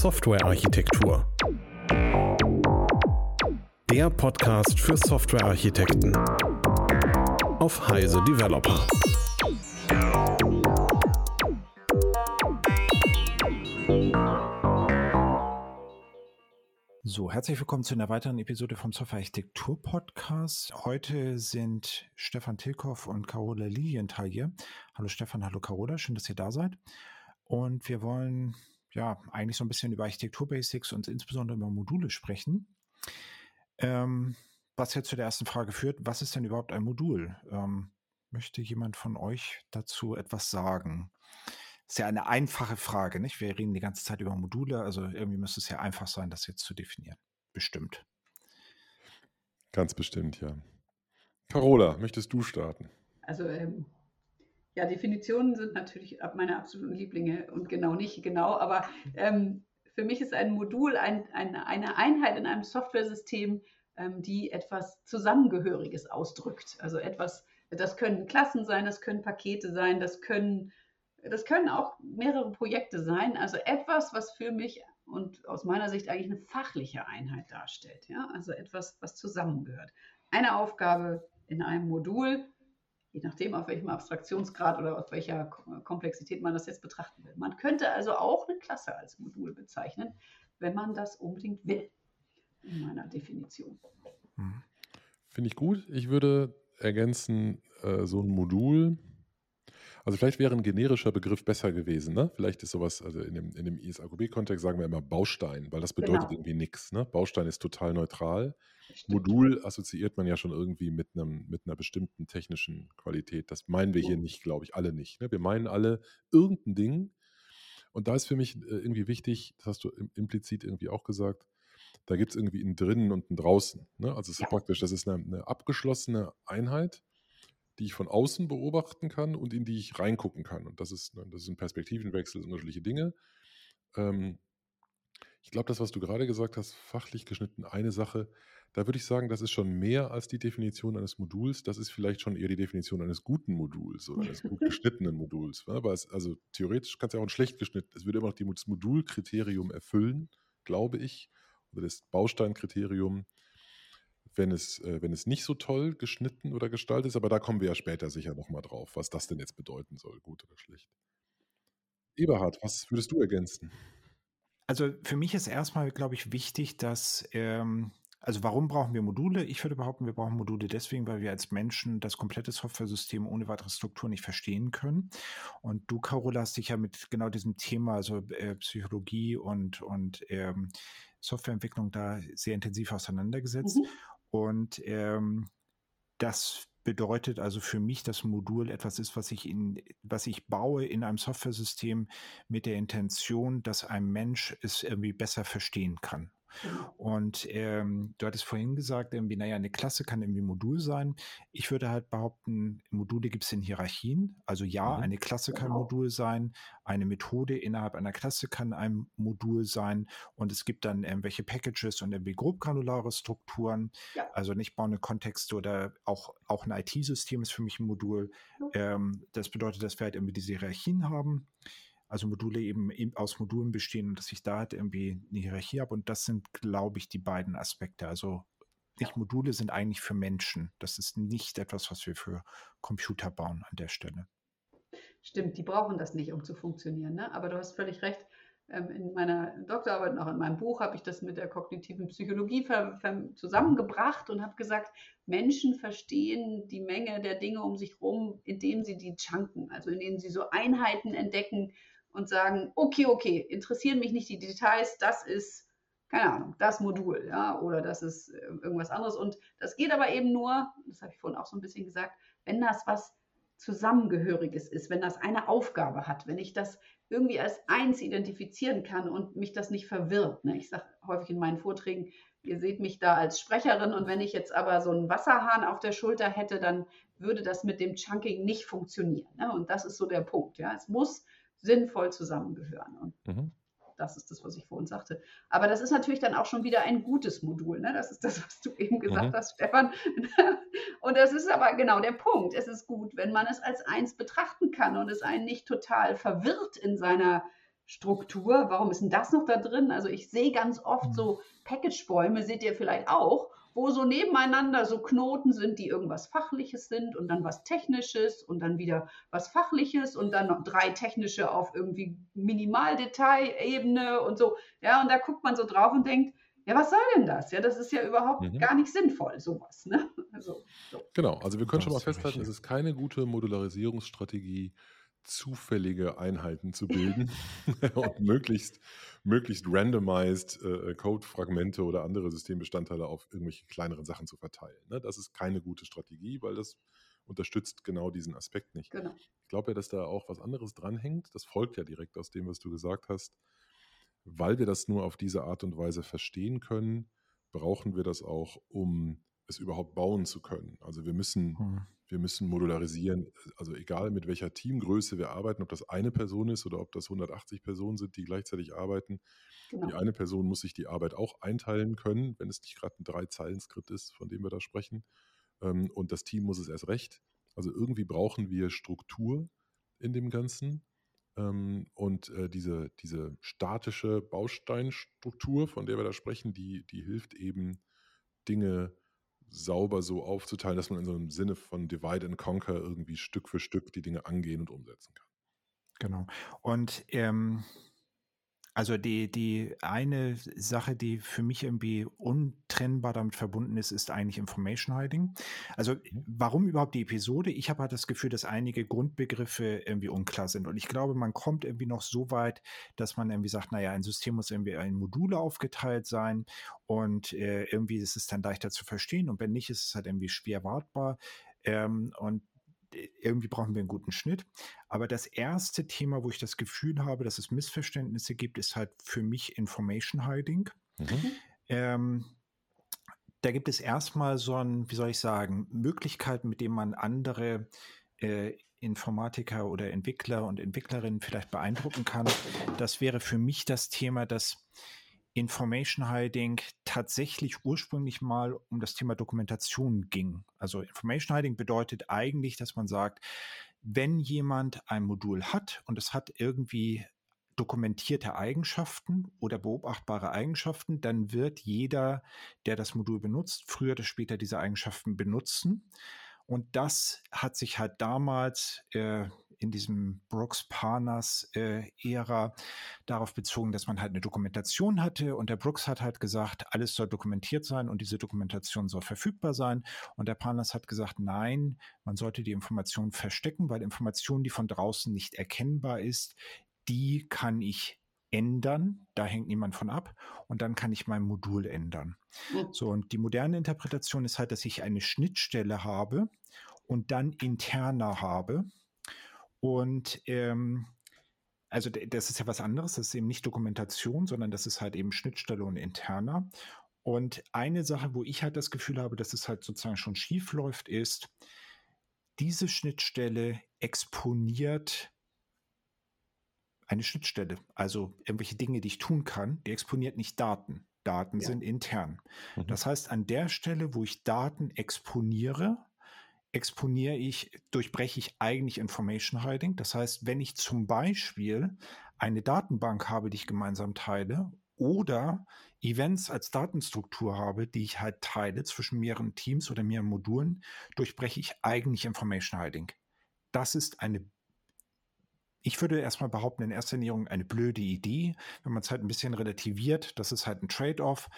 Softwarearchitektur. Der Podcast für Softwarearchitekten auf Heise Developer. So, herzlich willkommen zu einer weiteren Episode vom Software Architektur Podcast. Heute sind Stefan Tilkoff und Carola Lilienthal hier. Hallo Stefan, hallo Carola, schön, dass ihr da seid. Und wir wollen ja eigentlich so ein bisschen über Architektur-Basics und insbesondere über Module sprechen. Ähm, was jetzt zu der ersten Frage führt, was ist denn überhaupt ein Modul? Ähm, möchte jemand von euch dazu etwas sagen? ist ja eine einfache Frage, nicht? Wir reden die ganze Zeit über Module, also irgendwie müsste es ja einfach sein, das jetzt zu definieren. Bestimmt. Ganz bestimmt, ja. Carola, möchtest du starten? Also ähm, ja, Definitionen sind natürlich meine absoluten Lieblinge und genau nicht genau, aber ähm, für mich ist ein Modul ein, ein, eine Einheit in einem Softwaresystem, ähm, die etwas Zusammengehöriges ausdrückt. Also etwas, das können Klassen sein, das können Pakete sein, das können das können auch mehrere Projekte sein. Also etwas, was für mich und aus meiner Sicht eigentlich eine fachliche Einheit darstellt. Ja? Also etwas, was zusammengehört. Eine Aufgabe in einem Modul, je nachdem, auf welchem Abstraktionsgrad oder auf welcher Komplexität man das jetzt betrachten will. Man könnte also auch eine Klasse als Modul bezeichnen, wenn man das unbedingt will, in meiner Definition. Hm. Finde ich gut. Ich würde ergänzen, äh, so ein Modul also vielleicht wäre ein generischer Begriff besser gewesen. Ne? Vielleicht ist sowas, also in dem, in dem ISAQB-Kontext sagen wir immer Baustein, weil das bedeutet genau. irgendwie nichts. Ne? Baustein ist total neutral. Modul assoziiert man ja schon irgendwie mit, einem, mit einer bestimmten technischen Qualität. Das meinen wir hier nicht, glaube ich, alle nicht. Ne? Wir meinen alle irgendein Ding. Und da ist für mich äh, irgendwie wichtig, das hast du implizit irgendwie auch gesagt, da gibt es irgendwie ein drinnen und ein draußen. Ne? Also es ist ja. praktisch, das ist eine, eine abgeschlossene Einheit die ich von außen beobachten kann und in die ich reingucken kann. Und das ist, ne, das ist ein Perspektivenwechsel, unterschiedliche Dinge. Ähm, ich glaube, das, was du gerade gesagt hast, fachlich geschnitten, eine Sache, da würde ich sagen, das ist schon mehr als die Definition eines Moduls. Das ist vielleicht schon eher die Definition eines guten Moduls oder eines gut geschnittenen Moduls. Ne? Weil es, also theoretisch kann es ja auch ein schlecht geschnitten, es würde immer noch das Modulkriterium erfüllen, glaube ich, oder das Bausteinkriterium wenn es, äh, wenn es nicht so toll geschnitten oder gestaltet ist, aber da kommen wir ja später sicher nochmal drauf, was das denn jetzt bedeuten soll, gut oder schlecht. Eberhard, was würdest du ergänzen? Also für mich ist erstmal, glaube ich, wichtig, dass, ähm, also warum brauchen wir Module? Ich würde behaupten, wir brauchen Module deswegen, weil wir als Menschen das komplette Software-System ohne weitere Struktur nicht verstehen können. Und du, Carola, hast dich ja mit genau diesem Thema, also äh, Psychologie und, und ähm, Softwareentwicklung da sehr intensiv auseinandergesetzt. Mhm. Und ähm, das bedeutet also für mich, dass Modul etwas ist, was ich in, was ich baue in einem Softwaresystem mit der Intention, dass ein Mensch es irgendwie besser verstehen kann. Und ähm, du hattest vorhin gesagt, irgendwie, naja, eine Klasse kann irgendwie Modul sein. Ich würde halt behaupten, Module gibt es in Hierarchien. Also ja, mhm. eine Klasse kann genau. Modul sein, eine Methode innerhalb einer Klasse kann ein Modul sein und es gibt dann irgendwelche Packages und irgendwie grobgranulare Strukturen. Ja. Also nicht bauen Kontexte oder auch, auch ein IT-System ist für mich ein Modul. Mhm. Ähm, das bedeutet, dass wir halt irgendwie diese Hierarchien haben also Module eben aus Modulen bestehen und dass ich da halt irgendwie eine Hierarchie habe. Und das sind, glaube ich, die beiden Aspekte. Also nicht Module sind eigentlich für Menschen. Das ist nicht etwas, was wir für Computer bauen an der Stelle. Stimmt, die brauchen das nicht, um zu funktionieren. Ne? Aber du hast völlig recht. Ähm, in meiner Doktorarbeit und auch in meinem Buch habe ich das mit der kognitiven Psychologie zusammengebracht und habe gesagt, Menschen verstehen die Menge der Dinge um sich herum, indem sie die chunken, also indem sie so Einheiten entdecken, und sagen, okay, okay, interessieren mich nicht die Details, das ist, keine Ahnung, das Modul, ja, oder das ist äh, irgendwas anderes. Und das geht aber eben nur, das habe ich vorhin auch so ein bisschen gesagt, wenn das was Zusammengehöriges ist, wenn das eine Aufgabe hat, wenn ich das irgendwie als eins identifizieren kann und mich das nicht verwirrt. Ne? Ich sage häufig in meinen Vorträgen, ihr seht mich da als Sprecherin und wenn ich jetzt aber so einen Wasserhahn auf der Schulter hätte, dann würde das mit dem Chunking nicht funktionieren. Ne? Und das ist so der Punkt. Ja? Es muss sinnvoll zusammengehören. Und mhm. das ist das, was ich vorhin sagte. Aber das ist natürlich dann auch schon wieder ein gutes Modul. Ne? Das ist das, was du eben gesagt mhm. hast, Stefan. Und das ist aber genau der Punkt. Es ist gut, wenn man es als eins betrachten kann und es einen nicht total verwirrt in seiner Struktur, warum ist denn das noch da drin? Also ich sehe ganz oft hm. so Package-Bäume, seht ihr vielleicht auch, wo so nebeneinander so Knoten sind, die irgendwas Fachliches sind und dann was Technisches und dann wieder was Fachliches und dann noch drei technische auf irgendwie Minimaldetailebene und so. Ja, und da guckt man so drauf und denkt, ja, was soll denn das? Ja, das ist ja überhaupt mhm. gar nicht sinnvoll, sowas. Ne? Also, so. Genau, also wir können das schon mal festhalten, es ist keine gute Modularisierungsstrategie, zufällige Einheiten zu bilden und möglichst, möglichst randomized äh, Code-Fragmente oder andere Systembestandteile auf irgendwelche kleineren Sachen zu verteilen. Ne? Das ist keine gute Strategie, weil das unterstützt genau diesen Aspekt nicht. Genau. Ich glaube ja, dass da auch was anderes dranhängt. Das folgt ja direkt aus dem, was du gesagt hast. Weil wir das nur auf diese Art und Weise verstehen können, brauchen wir das auch, um es überhaupt bauen zu können. Also wir müssen, hm. wir müssen modularisieren, also egal mit welcher Teamgröße wir arbeiten, ob das eine Person ist oder ob das 180 Personen sind, die gleichzeitig arbeiten. Genau. Die eine Person muss sich die Arbeit auch einteilen können, wenn es nicht gerade ein Drei-Zeilen-Skript ist, von dem wir da sprechen. Ähm, und das Team muss es erst recht. Also irgendwie brauchen wir Struktur in dem Ganzen. Ähm, und äh, diese, diese statische Bausteinstruktur, von der wir da sprechen, die, die hilft eben, Dinge sauber so aufzuteilen, dass man in so einem Sinne von Divide and Conquer irgendwie Stück für Stück die Dinge angehen und umsetzen kann. Genau. Und ähm, also die, die eine Sache, die für mich irgendwie untrennbar damit verbunden ist, ist eigentlich Information Hiding. Also mhm. warum überhaupt die Episode? Ich habe halt das Gefühl, dass einige Grundbegriffe irgendwie unklar sind. Und ich glaube, man kommt irgendwie noch so weit, dass man irgendwie sagt, naja, ein System muss irgendwie in Module aufgeteilt sein und äh, irgendwie ist es dann leichter zu verstehen. Und wenn nicht, ist es halt irgendwie schwer wartbar. Ähm, und irgendwie brauchen wir einen guten Schnitt. Aber das erste Thema, wo ich das Gefühl habe, dass es Missverständnisse gibt, ist halt für mich Information Hiding. Mhm. Ähm, da gibt es erstmal so ein, wie soll ich sagen, Möglichkeiten, mit denen man andere äh, Informatiker oder Entwickler und Entwicklerinnen vielleicht beeindrucken kann. Das wäre für mich das Thema, dass Information Hiding tatsächlich ursprünglich mal um das Thema Dokumentation ging. Also Information Hiding bedeutet eigentlich, dass man sagt, wenn jemand ein Modul hat und es hat irgendwie dokumentierte Eigenschaften oder beobachtbare Eigenschaften, dann wird jeder, der das Modul benutzt, früher oder später diese Eigenschaften benutzen. Und das hat sich halt damals äh, in diesem Brooks-Parnas-Ära äh, darauf bezogen, dass man halt eine Dokumentation hatte und der Brooks hat halt gesagt, alles soll dokumentiert sein und diese Dokumentation soll verfügbar sein. Und der Parnas hat gesagt, nein, man sollte die Information verstecken, weil Information, die von draußen nicht erkennbar ist, die kann ich ändern, da hängt niemand von ab und dann kann ich mein Modul ändern. So, und die moderne Interpretation ist halt, dass ich eine Schnittstelle habe und dann interner habe. Und ähm, also das ist ja was anderes, das ist eben nicht Dokumentation, sondern das ist halt eben Schnittstelle und interner. Und eine Sache, wo ich halt das Gefühl habe, dass es halt sozusagen schon schief läuft, ist, diese Schnittstelle exponiert eine Schnittstelle, also irgendwelche Dinge, die ich tun kann, die exponiert nicht Daten. Daten ja. sind intern. Mhm. Das heißt, an der Stelle, wo ich Daten exponiere, exponiere ich, durchbreche ich eigentlich Information Hiding. Das heißt, wenn ich zum Beispiel eine Datenbank habe, die ich gemeinsam teile, oder Events als Datenstruktur habe, die ich halt teile zwischen mehreren Teams oder mehreren Modulen, durchbreche ich eigentlich Information Hiding. Das ist eine ich würde erstmal behaupten, in erster Linie eine blöde Idee, wenn man es halt ein bisschen relativiert. Das ist halt ein Trade-off.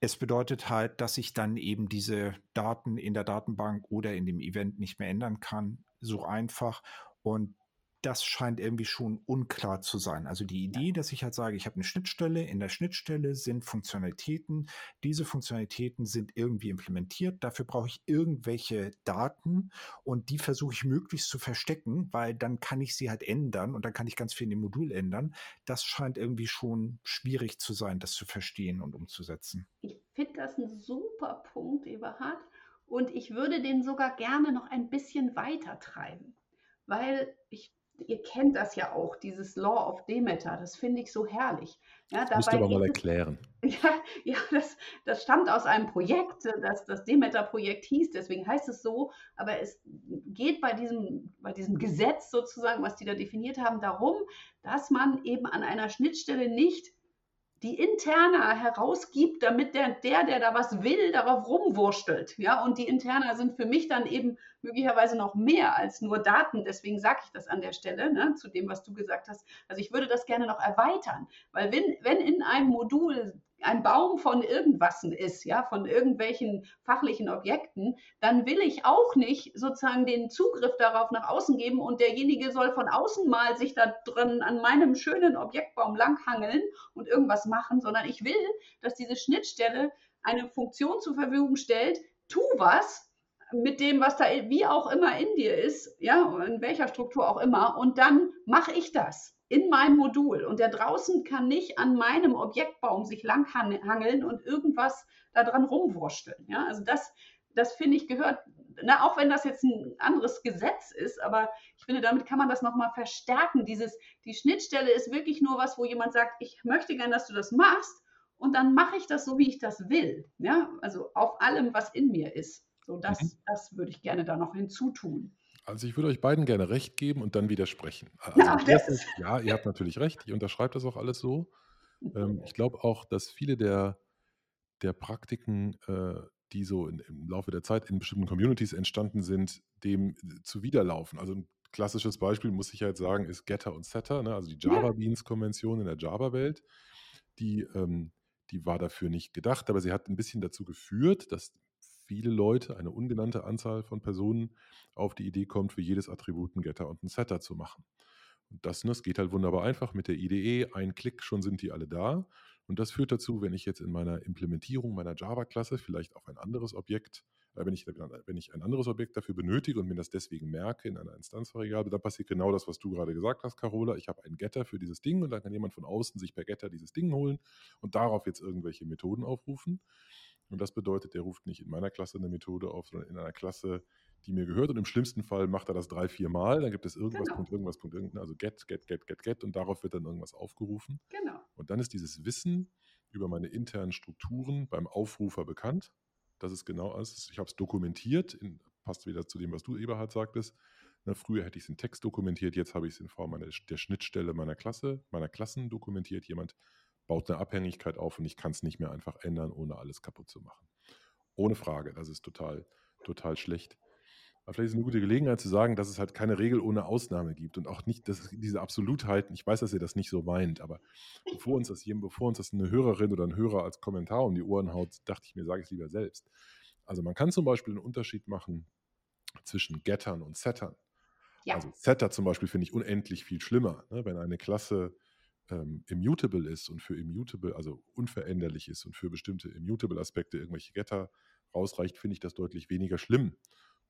Es bedeutet halt, dass ich dann eben diese Daten in der Datenbank oder in dem Event nicht mehr ändern kann. So einfach. Und das scheint irgendwie schon unklar zu sein. Also die Idee, dass ich halt sage, ich habe eine Schnittstelle, in der Schnittstelle sind Funktionalitäten, diese Funktionalitäten sind irgendwie implementiert, dafür brauche ich irgendwelche Daten und die versuche ich möglichst zu verstecken, weil dann kann ich sie halt ändern und dann kann ich ganz viel in dem Modul ändern. Das scheint irgendwie schon schwierig zu sein, das zu verstehen und umzusetzen. Ich finde das ein super Punkt, Eberhard. Und ich würde den sogar gerne noch ein bisschen weiter treiben, weil ich ihr kennt das ja auch, dieses Law of Demeter, das finde ich so herrlich. Ja, das musst du aber mal erklären. Ja, ja das, das stammt aus einem Projekt, das das Demeter-Projekt hieß, deswegen heißt es so, aber es geht bei diesem, bei diesem Gesetz sozusagen, was die da definiert haben, darum, dass man eben an einer Schnittstelle nicht die Interna herausgibt, damit der, der, der da was will, darauf rumwurstelt. Ja, und die Interna sind für mich dann eben möglicherweise noch mehr als nur Daten. Deswegen sage ich das an der Stelle, ne, zu dem, was du gesagt hast. Also ich würde das gerne noch erweitern, weil wenn, wenn in einem Modul ein Baum von irgendwas ist, ja, von irgendwelchen fachlichen Objekten, dann will ich auch nicht sozusagen den Zugriff darauf nach außen geben und derjenige soll von außen mal sich da drin an meinem schönen Objektbaum langhangeln und irgendwas machen, sondern ich will, dass diese Schnittstelle eine Funktion zur Verfügung stellt, tu was mit dem, was da wie auch immer in dir ist, ja, in welcher Struktur auch immer, und dann mache ich das in meinem Modul und der draußen kann nicht an meinem Objektbaum sich langhangeln und irgendwas da dran rumwursteln. Ja? Also das, das finde ich gehört, na, auch wenn das jetzt ein anderes Gesetz ist, aber ich finde, damit kann man das nochmal verstärken. Dieses, die Schnittstelle ist wirklich nur was, wo jemand sagt, ich möchte gern, dass du das machst und dann mache ich das so, wie ich das will. Ja? Also auf allem, was in mir ist. So, das, mhm. das würde ich gerne da noch hinzutun. Also ich würde euch beiden gerne recht geben und dann widersprechen. Also ja, erstens, ja, ihr habt natürlich recht, ich unterschreibe das auch alles so. Ähm, ich glaube auch, dass viele der, der Praktiken, äh, die so in, im Laufe der Zeit in bestimmten Communities entstanden sind, dem zuwiderlaufen. Also ein klassisches Beispiel, muss ich halt sagen, ist Getter und Setter, ne? also die Java Beans-Konvention in der Java-Welt. Die, ähm, die war dafür nicht gedacht, aber sie hat ein bisschen dazu geführt, dass viele Leute, eine ungenannte Anzahl von Personen, auf die Idee kommt, für jedes Attribut einen Getter und einen Setter zu machen. Und das, das geht halt wunderbar einfach mit der IDE, ein Klick, schon sind die alle da. Und das führt dazu, wenn ich jetzt in meiner Implementierung meiner Java-Klasse vielleicht auf ein anderes Objekt, äh, wenn, ich, wenn ich ein anderes Objekt dafür benötige und mir das deswegen merke in einer Instanzvariable, dann passiert genau das, was du gerade gesagt hast, Carola. Ich habe einen Getter für dieses Ding und dann kann jemand von außen sich per Getter dieses Ding holen und darauf jetzt irgendwelche Methoden aufrufen. Und das bedeutet, er ruft nicht in meiner Klasse eine Methode auf, sondern in einer Klasse, die mir gehört. Und im schlimmsten Fall macht er das drei, vier Mal. Dann gibt es irgendwas, genau. Punkt, irgendwas, Punkt, irgendwas, also get, get, get, get, get. Und darauf wird dann irgendwas aufgerufen. Genau. Und dann ist dieses Wissen über meine internen Strukturen beim Aufrufer bekannt. Das ist genau alles. Ich habe es dokumentiert, in, passt wieder zu dem, was du, Eberhard, sagtest. Na, früher hätte ich es in Text dokumentiert, jetzt habe ich es in Form einer, der Schnittstelle meiner Klasse, meiner Klassen dokumentiert. Jemand baut eine Abhängigkeit auf und ich kann es nicht mehr einfach ändern, ohne alles kaputt zu machen. Ohne Frage, das ist total, total schlecht. Aber vielleicht ist es eine gute Gelegenheit zu sagen, dass es halt keine Regel ohne Ausnahme gibt und auch nicht dass diese Absolutheiten. Ich weiß, dass ihr das nicht so meint, aber bevor uns das, bevor uns das eine Hörerin oder ein Hörer als Kommentar um die Ohren haut, dachte ich mir, sage ich es lieber selbst. Also man kann zum Beispiel einen Unterschied machen zwischen Gettern und Settern. Ja. Also Setter zum Beispiel finde ich unendlich viel schlimmer. Ne? Wenn eine Klasse ähm, immutable ist und für immutable, also unveränderlich ist und für bestimmte immutable Aspekte irgendwelche Getter rausreicht, finde ich das deutlich weniger schlimm.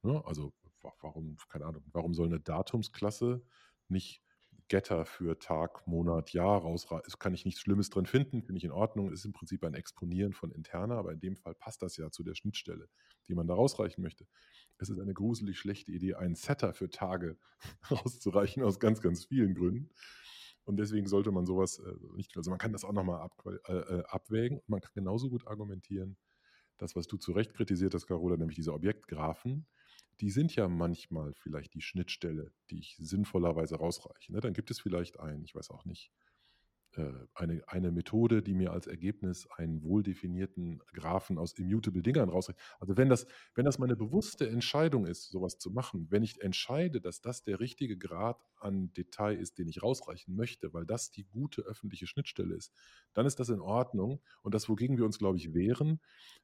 Ne? Also warum, keine Ahnung, warum soll eine Datumsklasse nicht Getter für Tag, Monat, Jahr rausreißen? Kann ich nichts Schlimmes drin finden, finde ich in Ordnung, ist im Prinzip ein Exponieren von interner, aber in dem Fall passt das ja zu der Schnittstelle, die man da rausreichen möchte. Es ist eine gruselig schlechte Idee, einen Setter für Tage rauszureichen, aus ganz, ganz vielen Gründen. Und deswegen sollte man sowas äh, nicht, also man kann das auch nochmal ab, äh, äh, abwägen man kann genauso gut argumentieren, das, was du zu Recht kritisiert hast, Carola, nämlich diese Objektgraphen, die sind ja manchmal vielleicht die Schnittstelle, die ich sinnvollerweise rausreiche. Ne? Dann gibt es vielleicht ein, ich weiß auch nicht, eine, eine Methode, die mir als Ergebnis einen wohldefinierten Graphen aus immutable Dingern rausrechnet. Also wenn das, wenn das meine bewusste Entscheidung ist, sowas zu machen, wenn ich entscheide, dass das der richtige Grad an Detail ist, den ich rausreichen möchte, weil das die gute öffentliche Schnittstelle ist, dann ist das in Ordnung. Und das, wogegen wir uns, glaube ich, wehren,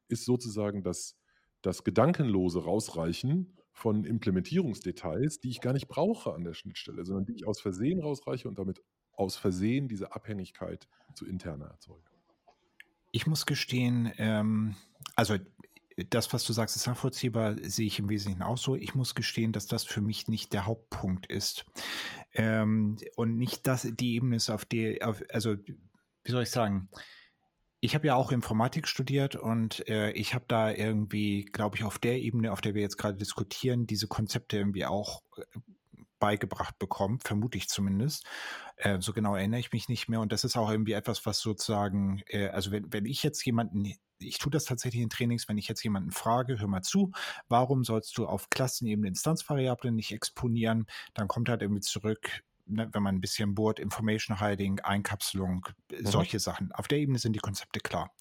ist sozusagen das, das gedankenlose Rausreichen von Implementierungsdetails, die ich gar nicht brauche an der Schnittstelle, sondern die ich aus Versehen rausreiche und damit aus Versehen diese Abhängigkeit zu interner erzeugen. Ich muss gestehen, ähm, also das, was du sagst, ist nachvollziehbar, sehe ich im Wesentlichen auch so. Ich muss gestehen, dass das für mich nicht der Hauptpunkt ist. Ähm, und nicht das, die Ebene ist, auf der, auf, also wie soll ich sagen, ich habe ja auch Informatik studiert und äh, ich habe da irgendwie, glaube ich, auf der Ebene, auf der wir jetzt gerade diskutieren, diese Konzepte irgendwie auch äh, beigebracht bekommt, vermute ich zumindest. Äh, so genau erinnere ich mich nicht mehr. Und das ist auch irgendwie etwas, was sozusagen, äh, also wenn, wenn ich jetzt jemanden ich tue das tatsächlich in Trainings, wenn ich jetzt jemanden frage, hör mal zu, warum sollst du auf Klassenebene Instanzvariablen nicht exponieren? Dann kommt halt irgendwie zurück, ne, wenn man ein bisschen bohrt, Information Hiding, Einkapselung, mhm. solche Sachen. Auf der Ebene sind die Konzepte klar.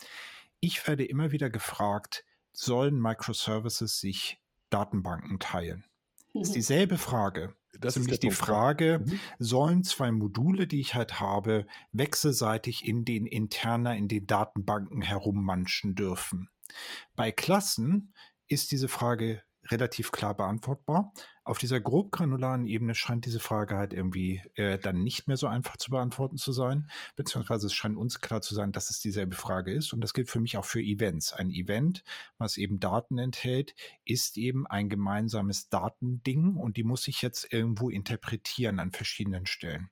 Ich werde immer wieder gefragt, sollen Microservices sich Datenbanken teilen? Mhm. Das ist dieselbe Frage. Das ist nämlich die Frage, mhm. sollen zwei Module, die ich halt habe, wechselseitig in den interner, in den Datenbanken herummanschen dürfen? Bei Klassen ist diese Frage relativ klar beantwortbar. Auf dieser grob granularen Ebene scheint diese Frage halt irgendwie äh, dann nicht mehr so einfach zu beantworten zu sein, beziehungsweise es scheint uns klar zu sein, dass es dieselbe Frage ist. Und das gilt für mich auch für Events. Ein Event, was eben Daten enthält, ist eben ein gemeinsames Datending und die muss ich jetzt irgendwo interpretieren an verschiedenen Stellen.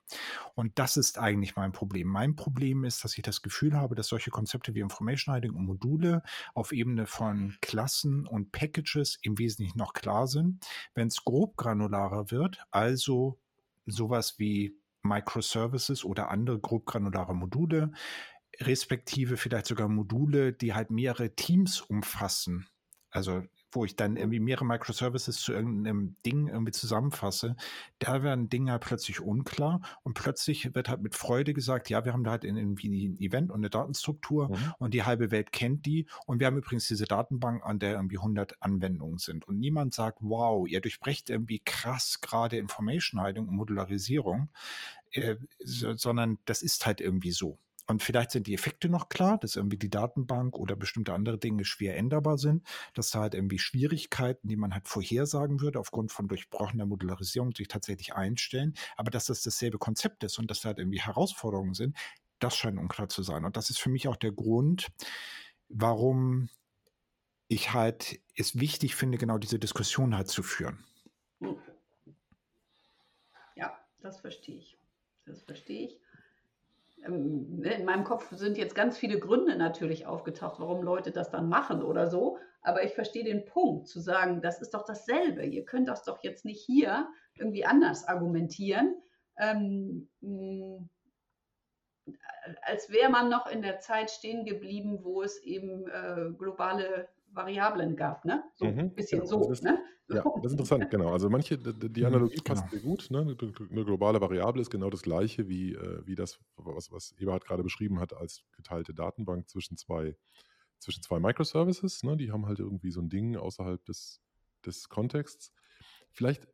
Und das ist eigentlich mein Problem. Mein Problem ist, dass ich das Gefühl habe, dass solche Konzepte wie Information Hiding und Module auf Ebene von Klassen und Packages im Wesentlichen noch klar sind. Wenn es grob grobgranularer wird, also sowas wie Microservices oder andere grobgranulare Module, respektive vielleicht sogar Module, die halt mehrere Teams umfassen. Also wo ich dann irgendwie mehrere Microservices zu irgendeinem Ding irgendwie zusammenfasse, da werden Dinge halt plötzlich unklar und plötzlich wird halt mit Freude gesagt, ja, wir haben da halt irgendwie ein Event und eine Datenstruktur mhm. und die halbe Welt kennt die und wir haben übrigens diese Datenbank, an der irgendwie 100 Anwendungen sind und niemand sagt, wow, ihr durchbrecht irgendwie krass gerade Information Hiding und Modularisierung, äh, so, sondern das ist halt irgendwie so. Und vielleicht sind die Effekte noch klar, dass irgendwie die Datenbank oder bestimmte andere Dinge schwer änderbar sind, dass da halt irgendwie Schwierigkeiten, die man halt vorhersagen würde, aufgrund von durchbrochener Modularisierung sich tatsächlich einstellen. Aber dass das dasselbe Konzept ist und dass da halt irgendwie Herausforderungen sind, das scheint unklar zu sein. Und das ist für mich auch der Grund, warum ich halt es wichtig finde, genau diese Diskussion halt zu führen. Ja, das verstehe ich. Das verstehe ich. Ähm, ne, in meinem Kopf sind jetzt ganz viele Gründe natürlich aufgetaucht, warum Leute das dann machen oder so. Aber ich verstehe den Punkt, zu sagen, das ist doch dasselbe. Ihr könnt das doch jetzt nicht hier irgendwie anders argumentieren. Ähm, als wäre man noch in der Zeit stehen geblieben, wo es eben äh, globale Variablen gab, ne? So mhm, ein bisschen so, das, ne? Ja, das ist interessant, genau. Also manche, die mhm, Analogie passt genau. sehr gut. Ne? Eine globale Variable ist genau das gleiche wie, äh, wie das, was, was Eberhard gerade beschrieben hat, als geteilte Datenbank zwischen zwei, zwischen zwei Microservices. Ne? Die haben halt irgendwie so ein Ding außerhalb des, des Kontexts. Vielleicht,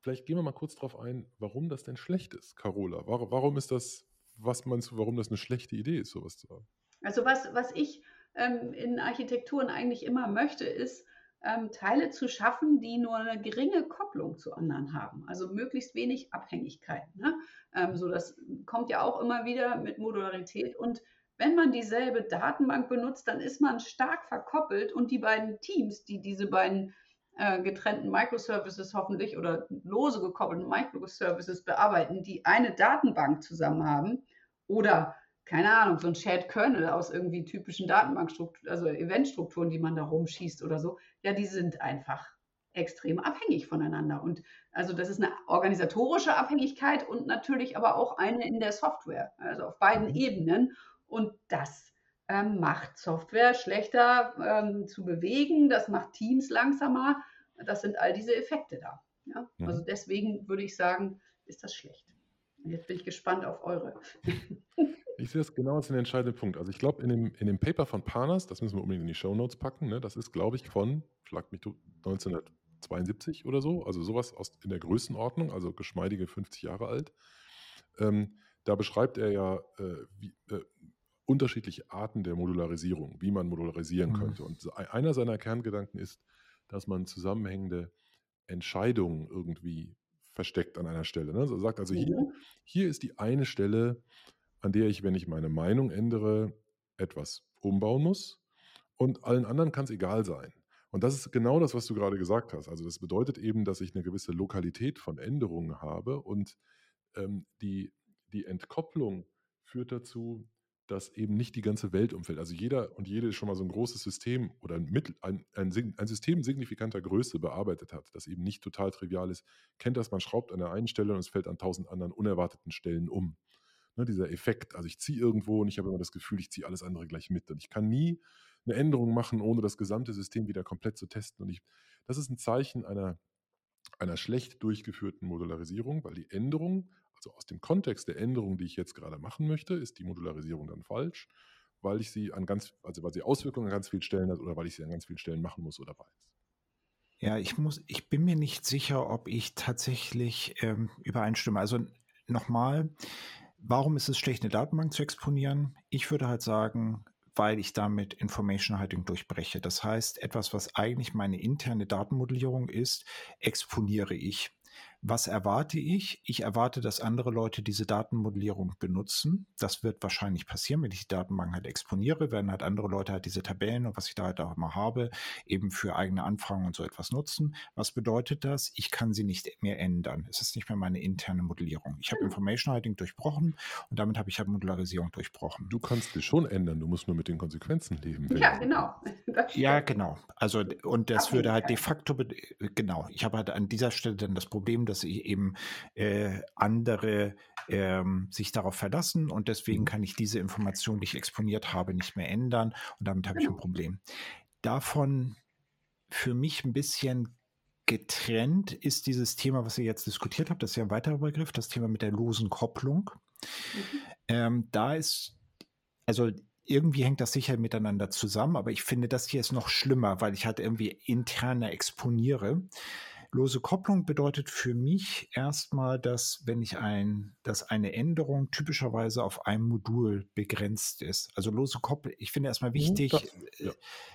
vielleicht gehen wir mal kurz darauf ein, warum das denn schlecht ist, Carola. Warum, warum ist das, was meinst du, warum das eine schlechte Idee ist, sowas zu haben? Also was, was ich ähm, in Architekturen eigentlich immer möchte, ist, ähm, Teile zu schaffen, die nur eine geringe Kopplung zu anderen haben. Also möglichst wenig Abhängigkeiten. Ne? Ähm, so, das kommt ja auch immer wieder mit Modularität. Und wenn man dieselbe Datenbank benutzt, dann ist man stark verkoppelt und die beiden Teams, die diese beiden äh, getrennten Microservices hoffentlich oder lose gekoppelten Microservices bearbeiten, die eine Datenbank zusammen haben oder keine Ahnung, so ein Shared Kernel aus irgendwie typischen Datenbankstrukturen, also Eventstrukturen, die man da rumschießt oder so, ja, die sind einfach extrem abhängig voneinander. Und also das ist eine organisatorische Abhängigkeit und natürlich aber auch eine in der Software, also auf beiden mhm. Ebenen. Und das ähm, macht Software schlechter ähm, zu bewegen, das macht Teams langsamer. Das sind all diese Effekte da. Ja? Mhm. Also deswegen würde ich sagen, ist das schlecht. Und jetzt bin ich gespannt auf eure. Ich sehe das genau als den entscheidenden Punkt. Also ich glaube, in dem, in dem Paper von Panas, das müssen wir unbedingt in die Show Notes packen, ne, das ist, glaube ich, von, schlag mich 1972 oder so, also sowas aus, in der Größenordnung, also geschmeidige 50 Jahre alt. Ähm, da beschreibt er ja äh, wie, äh, unterschiedliche Arten der Modularisierung, wie man modularisieren mhm. könnte. Und einer seiner Kerngedanken ist, dass man zusammenhängende Entscheidungen irgendwie versteckt an einer Stelle. Ne? Also er sagt also, hier, mhm. hier ist die eine Stelle, an der ich, wenn ich meine Meinung ändere, etwas umbauen muss. Und allen anderen kann es egal sein. Und das ist genau das, was du gerade gesagt hast. Also das bedeutet eben, dass ich eine gewisse Lokalität von Änderungen habe und ähm, die, die Entkopplung führt dazu, dass eben nicht die ganze Welt umfällt. Also jeder und jede schon mal so ein großes System oder ein, Mittel, ein, ein, ein, System signifikanter Größe bearbeitet hat, das eben nicht total trivial ist, kennt das, man schraubt an der einen Stelle und es fällt an tausend anderen unerwarteten Stellen um. Ne, dieser Effekt, also ich ziehe irgendwo und ich habe immer das Gefühl, ich ziehe alles andere gleich mit. Und ich kann nie eine Änderung machen, ohne das gesamte System wieder komplett zu testen. Und ich, das ist ein Zeichen einer, einer schlecht durchgeführten Modularisierung, weil die Änderung also aus dem Kontext der Änderung, die ich jetzt gerade machen möchte, ist die Modularisierung dann falsch, weil ich sie an ganz, also weil sie Auswirkungen an ganz vielen Stellen hat oder weil ich sie an ganz vielen Stellen machen muss oder weiß. Ja, ich muss, ich bin mir nicht sicher, ob ich tatsächlich ähm, übereinstimme. Also nochmal, warum ist es schlecht, eine Datenbank zu exponieren? Ich würde halt sagen, weil ich damit Information Hiding durchbreche. Das heißt, etwas, was eigentlich meine interne Datenmodellierung ist, exponiere ich. Was erwarte ich? Ich erwarte, dass andere Leute diese Datenmodellierung benutzen. Das wird wahrscheinlich passieren, wenn ich die Datenbank halt exponiere, werden halt andere Leute halt diese Tabellen und was ich da halt auch immer habe, eben für eigene Anfragen und so etwas nutzen. Was bedeutet das? Ich kann sie nicht mehr ändern. Es ist nicht mehr meine interne Modellierung. Ich habe hm. Information Hiding durchbrochen und damit habe ich halt Modularisierung durchbrochen. Du kannst es schon ändern, du musst nur mit den Konsequenzen leben. Ja, genau. Ja, genau. Also, und das würde halt de facto, genau, ich habe halt an dieser Stelle dann das Problem, dass ich eben äh, andere ähm, sich darauf verlassen und deswegen mhm. kann ich diese Information, die ich exponiert habe, nicht mehr ändern und damit habe ich ein genau. Problem. Davon für mich ein bisschen getrennt ist dieses Thema, was ihr jetzt diskutiert habt, das ist ja ein weiterer Begriff, das Thema mit der losen Kopplung. Mhm. Ähm, da ist, also irgendwie hängt das sicher miteinander zusammen, aber ich finde, das hier ist noch schlimmer, weil ich halt irgendwie interner exponiere. Lose Kopplung bedeutet für mich erstmal, dass wenn ich ein, dass eine Änderung typischerweise auf einem Modul begrenzt ist. Also lose Kopplung, ich finde erstmal mhm, wichtig, das, ja. Äh,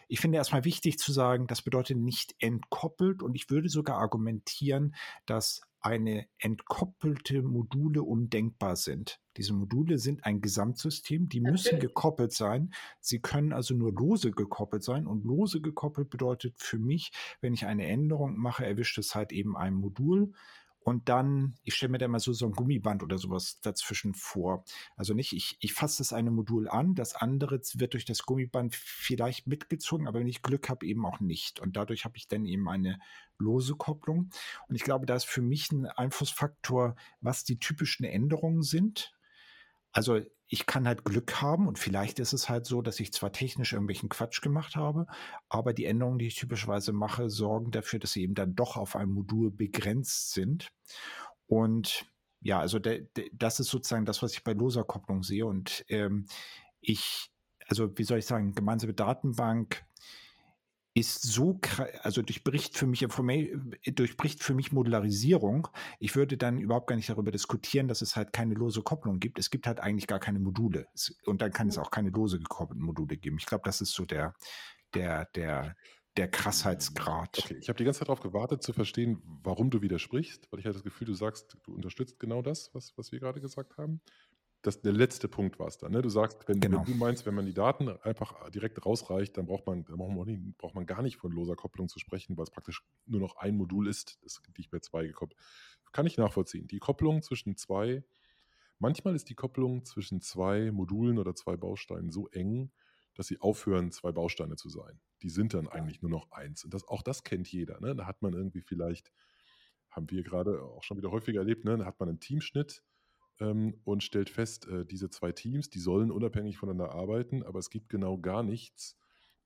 ich finde erstmal wichtig zu sagen, das bedeutet nicht entkoppelt und ich würde sogar argumentieren, dass eine entkoppelte Module undenkbar sind. Diese Module sind ein Gesamtsystem, die müssen gekoppelt sein. Sie können also nur lose gekoppelt sein. Und lose gekoppelt bedeutet für mich, wenn ich eine Änderung mache, erwischt es halt eben ein Modul und dann, ich stelle mir da mal so, so ein Gummiband oder sowas dazwischen vor. Also nicht, ich, ich fasse das eine Modul an, das andere wird durch das Gummiband vielleicht mitgezogen, aber wenn ich Glück habe, eben auch nicht. Und dadurch habe ich dann eben eine lose Kopplung. Und ich glaube, da ist für mich ein Einflussfaktor, was die typischen Änderungen sind. Also ich kann halt Glück haben und vielleicht ist es halt so, dass ich zwar technisch irgendwelchen Quatsch gemacht habe, aber die Änderungen, die ich typischerweise mache, sorgen dafür, dass sie eben dann doch auf einem Modul begrenzt sind. Und ja, also de, de, das ist sozusagen das, was ich bei loser Kopplung sehe. Und ähm, ich, also wie soll ich sagen, gemeinsame Datenbank ist so, also durchbricht für mich äh, durchbricht für mich Modularisierung. Ich würde dann überhaupt gar nicht darüber diskutieren, dass es halt keine lose Kopplung gibt. Es gibt halt eigentlich gar keine Module. Und dann kann es auch keine lose gekopplten Module geben. Ich glaube, das ist so der, der, der, der Krassheitsgrad. Okay, ich habe die ganze Zeit darauf gewartet zu verstehen, warum du widersprichst, weil ich hatte das Gefühl, du sagst, du unterstützt genau das, was, was wir gerade gesagt haben das, der letzte Punkt war es dann. Ne? Du sagst, wenn, genau. wenn, du meinst, wenn man die Daten einfach direkt rausreicht, dann braucht man, dann braucht man, nicht, braucht man gar nicht von loser Kopplung zu sprechen, weil es praktisch nur noch ein Modul ist, das nicht mehr zwei gekoppelt. Kann ich nachvollziehen. Die Kopplung zwischen zwei, manchmal ist die Kopplung zwischen zwei Modulen oder zwei Bausteinen so eng, dass sie aufhören, zwei Bausteine zu sein. Die sind dann eigentlich nur noch eins. Und das, auch das kennt jeder. Ne? Da hat man irgendwie vielleicht, haben wir gerade auch schon wieder häufiger erlebt, ne? da hat man einen Teamschnitt ähm, und stellt fest, äh, diese zwei Teams, die sollen unabhängig voneinander arbeiten, aber es gibt genau gar nichts,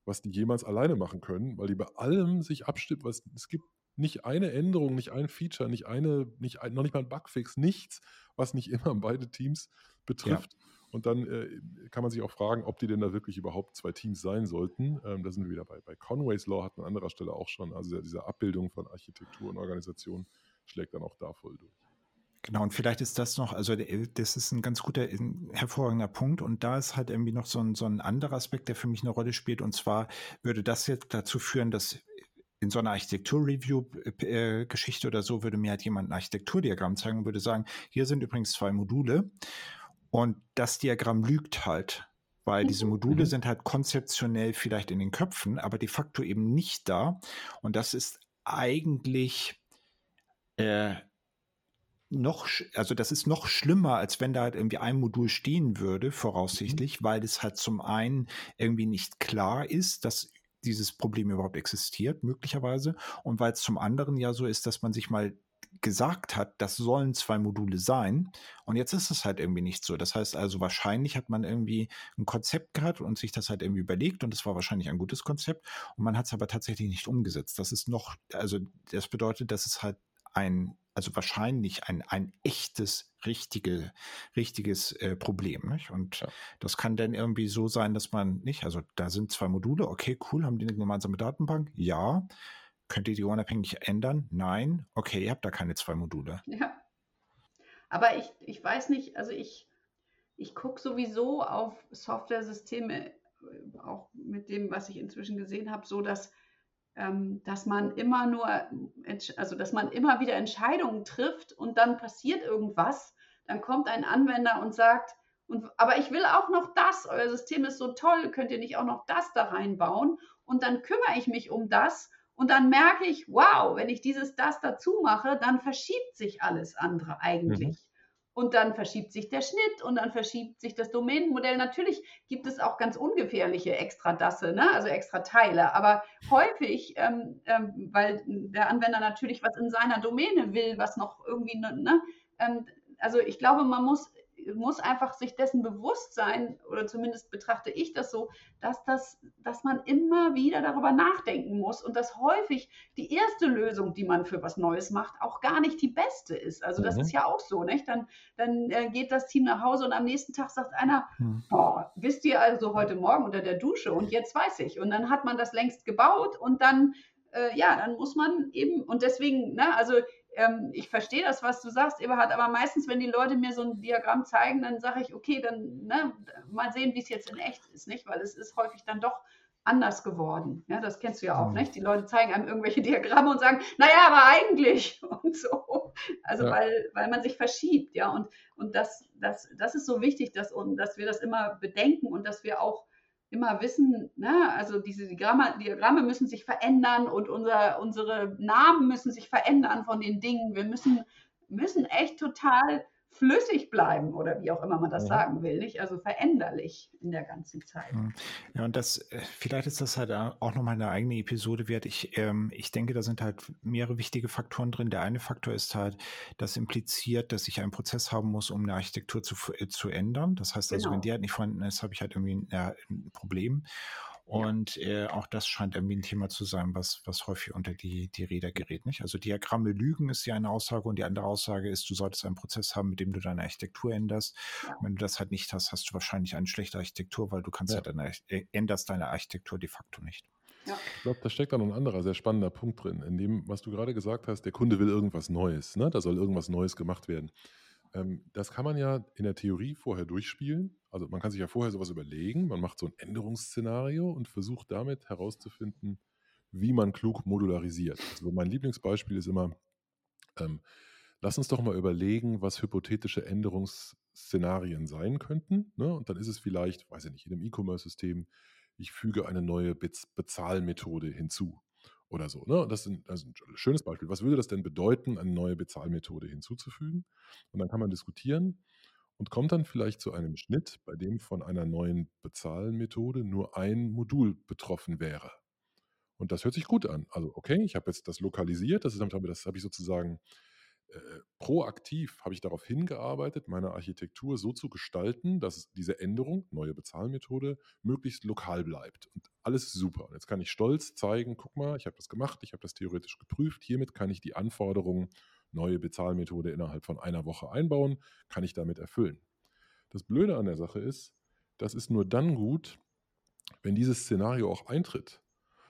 was die jemals alleine machen können, weil die bei allem sich abstimmen. Was, es gibt nicht eine Änderung, nicht ein Feature, nicht eine, nicht ein, noch nicht mal ein Bugfix, nichts, was nicht immer beide Teams betrifft. Ja. Und dann äh, kann man sich auch fragen, ob die denn da wirklich überhaupt zwei Teams sein sollten. Ähm, da sind wir wieder bei, bei Conway's Law, hat man an anderer Stelle auch schon. Also diese Abbildung von Architektur und Organisation schlägt dann auch da voll durch. Genau, und vielleicht ist das noch, also das ist ein ganz guter, hervorragender Punkt. Und da ist halt irgendwie noch so ein, so ein anderer Aspekt, der für mich eine Rolle spielt. Und zwar würde das jetzt dazu führen, dass in so einer Architektur-Review-Geschichte oder so würde mir halt jemand ein Architekturdiagramm zeigen und würde sagen, hier sind übrigens zwei Module. Und das Diagramm lügt halt, weil diese mhm. Module mhm. sind halt konzeptionell vielleicht in den Köpfen, aber de facto eben nicht da. Und das ist eigentlich äh, noch, also das ist noch schlimmer, als wenn da halt irgendwie ein Modul stehen würde, voraussichtlich, mhm. weil es halt zum einen irgendwie nicht klar ist, dass dieses Problem überhaupt existiert, möglicherweise, und weil es zum anderen ja so ist, dass man sich mal gesagt hat, das sollen zwei Module sein. Und jetzt ist es halt irgendwie nicht so. Das heißt also, wahrscheinlich hat man irgendwie ein Konzept gehabt und sich das halt irgendwie überlegt und es war wahrscheinlich ein gutes Konzept und man hat es aber tatsächlich nicht umgesetzt. Das ist noch, also das bedeutet, dass es halt ein, also wahrscheinlich ein, ein echtes, richtige, richtiges äh, Problem. Nicht? Und ja. das kann dann irgendwie so sein, dass man nicht, also da sind zwei Module, okay, cool, haben die eine gemeinsame Datenbank? Ja. Könnt ihr die unabhängig ändern? Nein. Okay, ihr habt da keine zwei Module. Ja. Aber ich, ich weiß nicht, also ich, ich gucke sowieso auf Software-Systeme, auch mit dem, was ich inzwischen gesehen habe, so dass dass man immer nur, also dass man immer wieder Entscheidungen trifft und dann passiert irgendwas, dann kommt ein Anwender und sagt, und, aber ich will auch noch das, euer System ist so toll, könnt ihr nicht auch noch das da reinbauen? Und dann kümmere ich mich um das und dann merke ich, wow, wenn ich dieses das dazu mache, dann verschiebt sich alles andere eigentlich. Mhm. Und dann verschiebt sich der Schnitt und dann verschiebt sich das Domänenmodell. Natürlich gibt es auch ganz ungefährliche Extra-Dasse, ne? also Extra-Teile. Aber häufig, ähm, ähm, weil der Anwender natürlich was in seiner Domäne will, was noch irgendwie, ne? ne ähm, also ich glaube, man muss muss einfach sich dessen bewusst sein, oder zumindest betrachte ich das so, dass, das, dass man immer wieder darüber nachdenken muss und dass häufig die erste Lösung, die man für was Neues macht, auch gar nicht die beste ist. Also das mhm. ist ja auch so, nicht? Dann, dann äh, geht das Team nach Hause und am nächsten Tag sagt einer, mhm. oh, wisst ihr also heute Morgen unter der Dusche und jetzt weiß ich. Und dann hat man das längst gebaut und dann, äh, ja, dann muss man eben, und deswegen, ne, also ähm, ich verstehe das, was du sagst, Eberhard, aber meistens, wenn die Leute mir so ein Diagramm zeigen, dann sage ich, okay, dann ne, mal sehen, wie es jetzt in echt ist, nicht? Weil es ist häufig dann doch anders geworden. Ja, das kennst du ja auch, mhm. nicht? Die Leute zeigen einem irgendwelche Diagramme und sagen, naja, aber eigentlich und so. Also ja. weil, weil man sich verschiebt, ja. Und, und das, das, das ist so wichtig, dass, und, dass wir das immer bedenken und dass wir auch immer wissen, ne, also diese Diagramme, Diagramme müssen sich verändern und unser, unsere Namen müssen sich verändern von den Dingen. Wir müssen, müssen echt total flüssig bleiben oder wie auch immer man das ja. sagen will, nicht? Also veränderlich in der ganzen Zeit. Hm. Ja, und das, äh, vielleicht ist das halt auch nochmal eine eigene Episode wert. Ich, ähm, ich denke, da sind halt mehrere wichtige Faktoren drin. Der eine Faktor ist halt, das impliziert, dass ich einen Prozess haben muss, um eine Architektur zu, äh, zu ändern. Das heißt also, genau. wenn die halt nicht vorhanden ist, habe ich halt irgendwie ein, ein Problem. Und äh, auch das scheint irgendwie ein Thema zu sein, was, was häufig unter die, die Räder gerät. Nicht? Also Diagramme lügen ist ja eine Aussage und die andere Aussage ist, du solltest einen Prozess haben, mit dem du deine Architektur änderst. Und wenn du das halt nicht hast, hast du wahrscheinlich eine schlechte Architektur, weil du kannst ja. halt deine, äh, änderst deine Architektur de facto nicht. Ja. Ich glaube, da steckt da noch ein anderer sehr spannender Punkt drin, in dem, was du gerade gesagt hast, der Kunde will irgendwas Neues, ne? da soll irgendwas Neues gemacht werden. Ähm, das kann man ja in der Theorie vorher durchspielen. Also man kann sich ja vorher sowas überlegen. Man macht so ein Änderungsszenario und versucht damit herauszufinden, wie man klug modularisiert. Also mein Lieblingsbeispiel ist immer, ähm, lass uns doch mal überlegen, was hypothetische Änderungsszenarien sein könnten. Ne? Und dann ist es vielleicht, weiß ich nicht, in einem E-Commerce-System, ich füge eine neue Bez Bezahlmethode hinzu oder so. Ne? Das ist ein, also ein schönes Beispiel. Was würde das denn bedeuten, eine neue Bezahlmethode hinzuzufügen? Und dann kann man diskutieren und kommt dann vielleicht zu einem Schnitt, bei dem von einer neuen Bezahlmethode nur ein Modul betroffen wäre. Und das hört sich gut an. Also, okay, ich habe jetzt das lokalisiert, das, das habe ich sozusagen äh, proaktiv habe ich darauf hingearbeitet, meine Architektur so zu gestalten, dass diese Änderung, neue Bezahlmethode, möglichst lokal bleibt. Und alles super. Und jetzt kann ich stolz zeigen, guck mal, ich habe das gemacht, ich habe das theoretisch geprüft. Hiermit kann ich die Anforderungen, neue Bezahlmethode innerhalb von einer Woche einbauen, kann ich damit erfüllen. Das Blöde an der Sache ist, das ist nur dann gut, wenn dieses Szenario auch eintritt.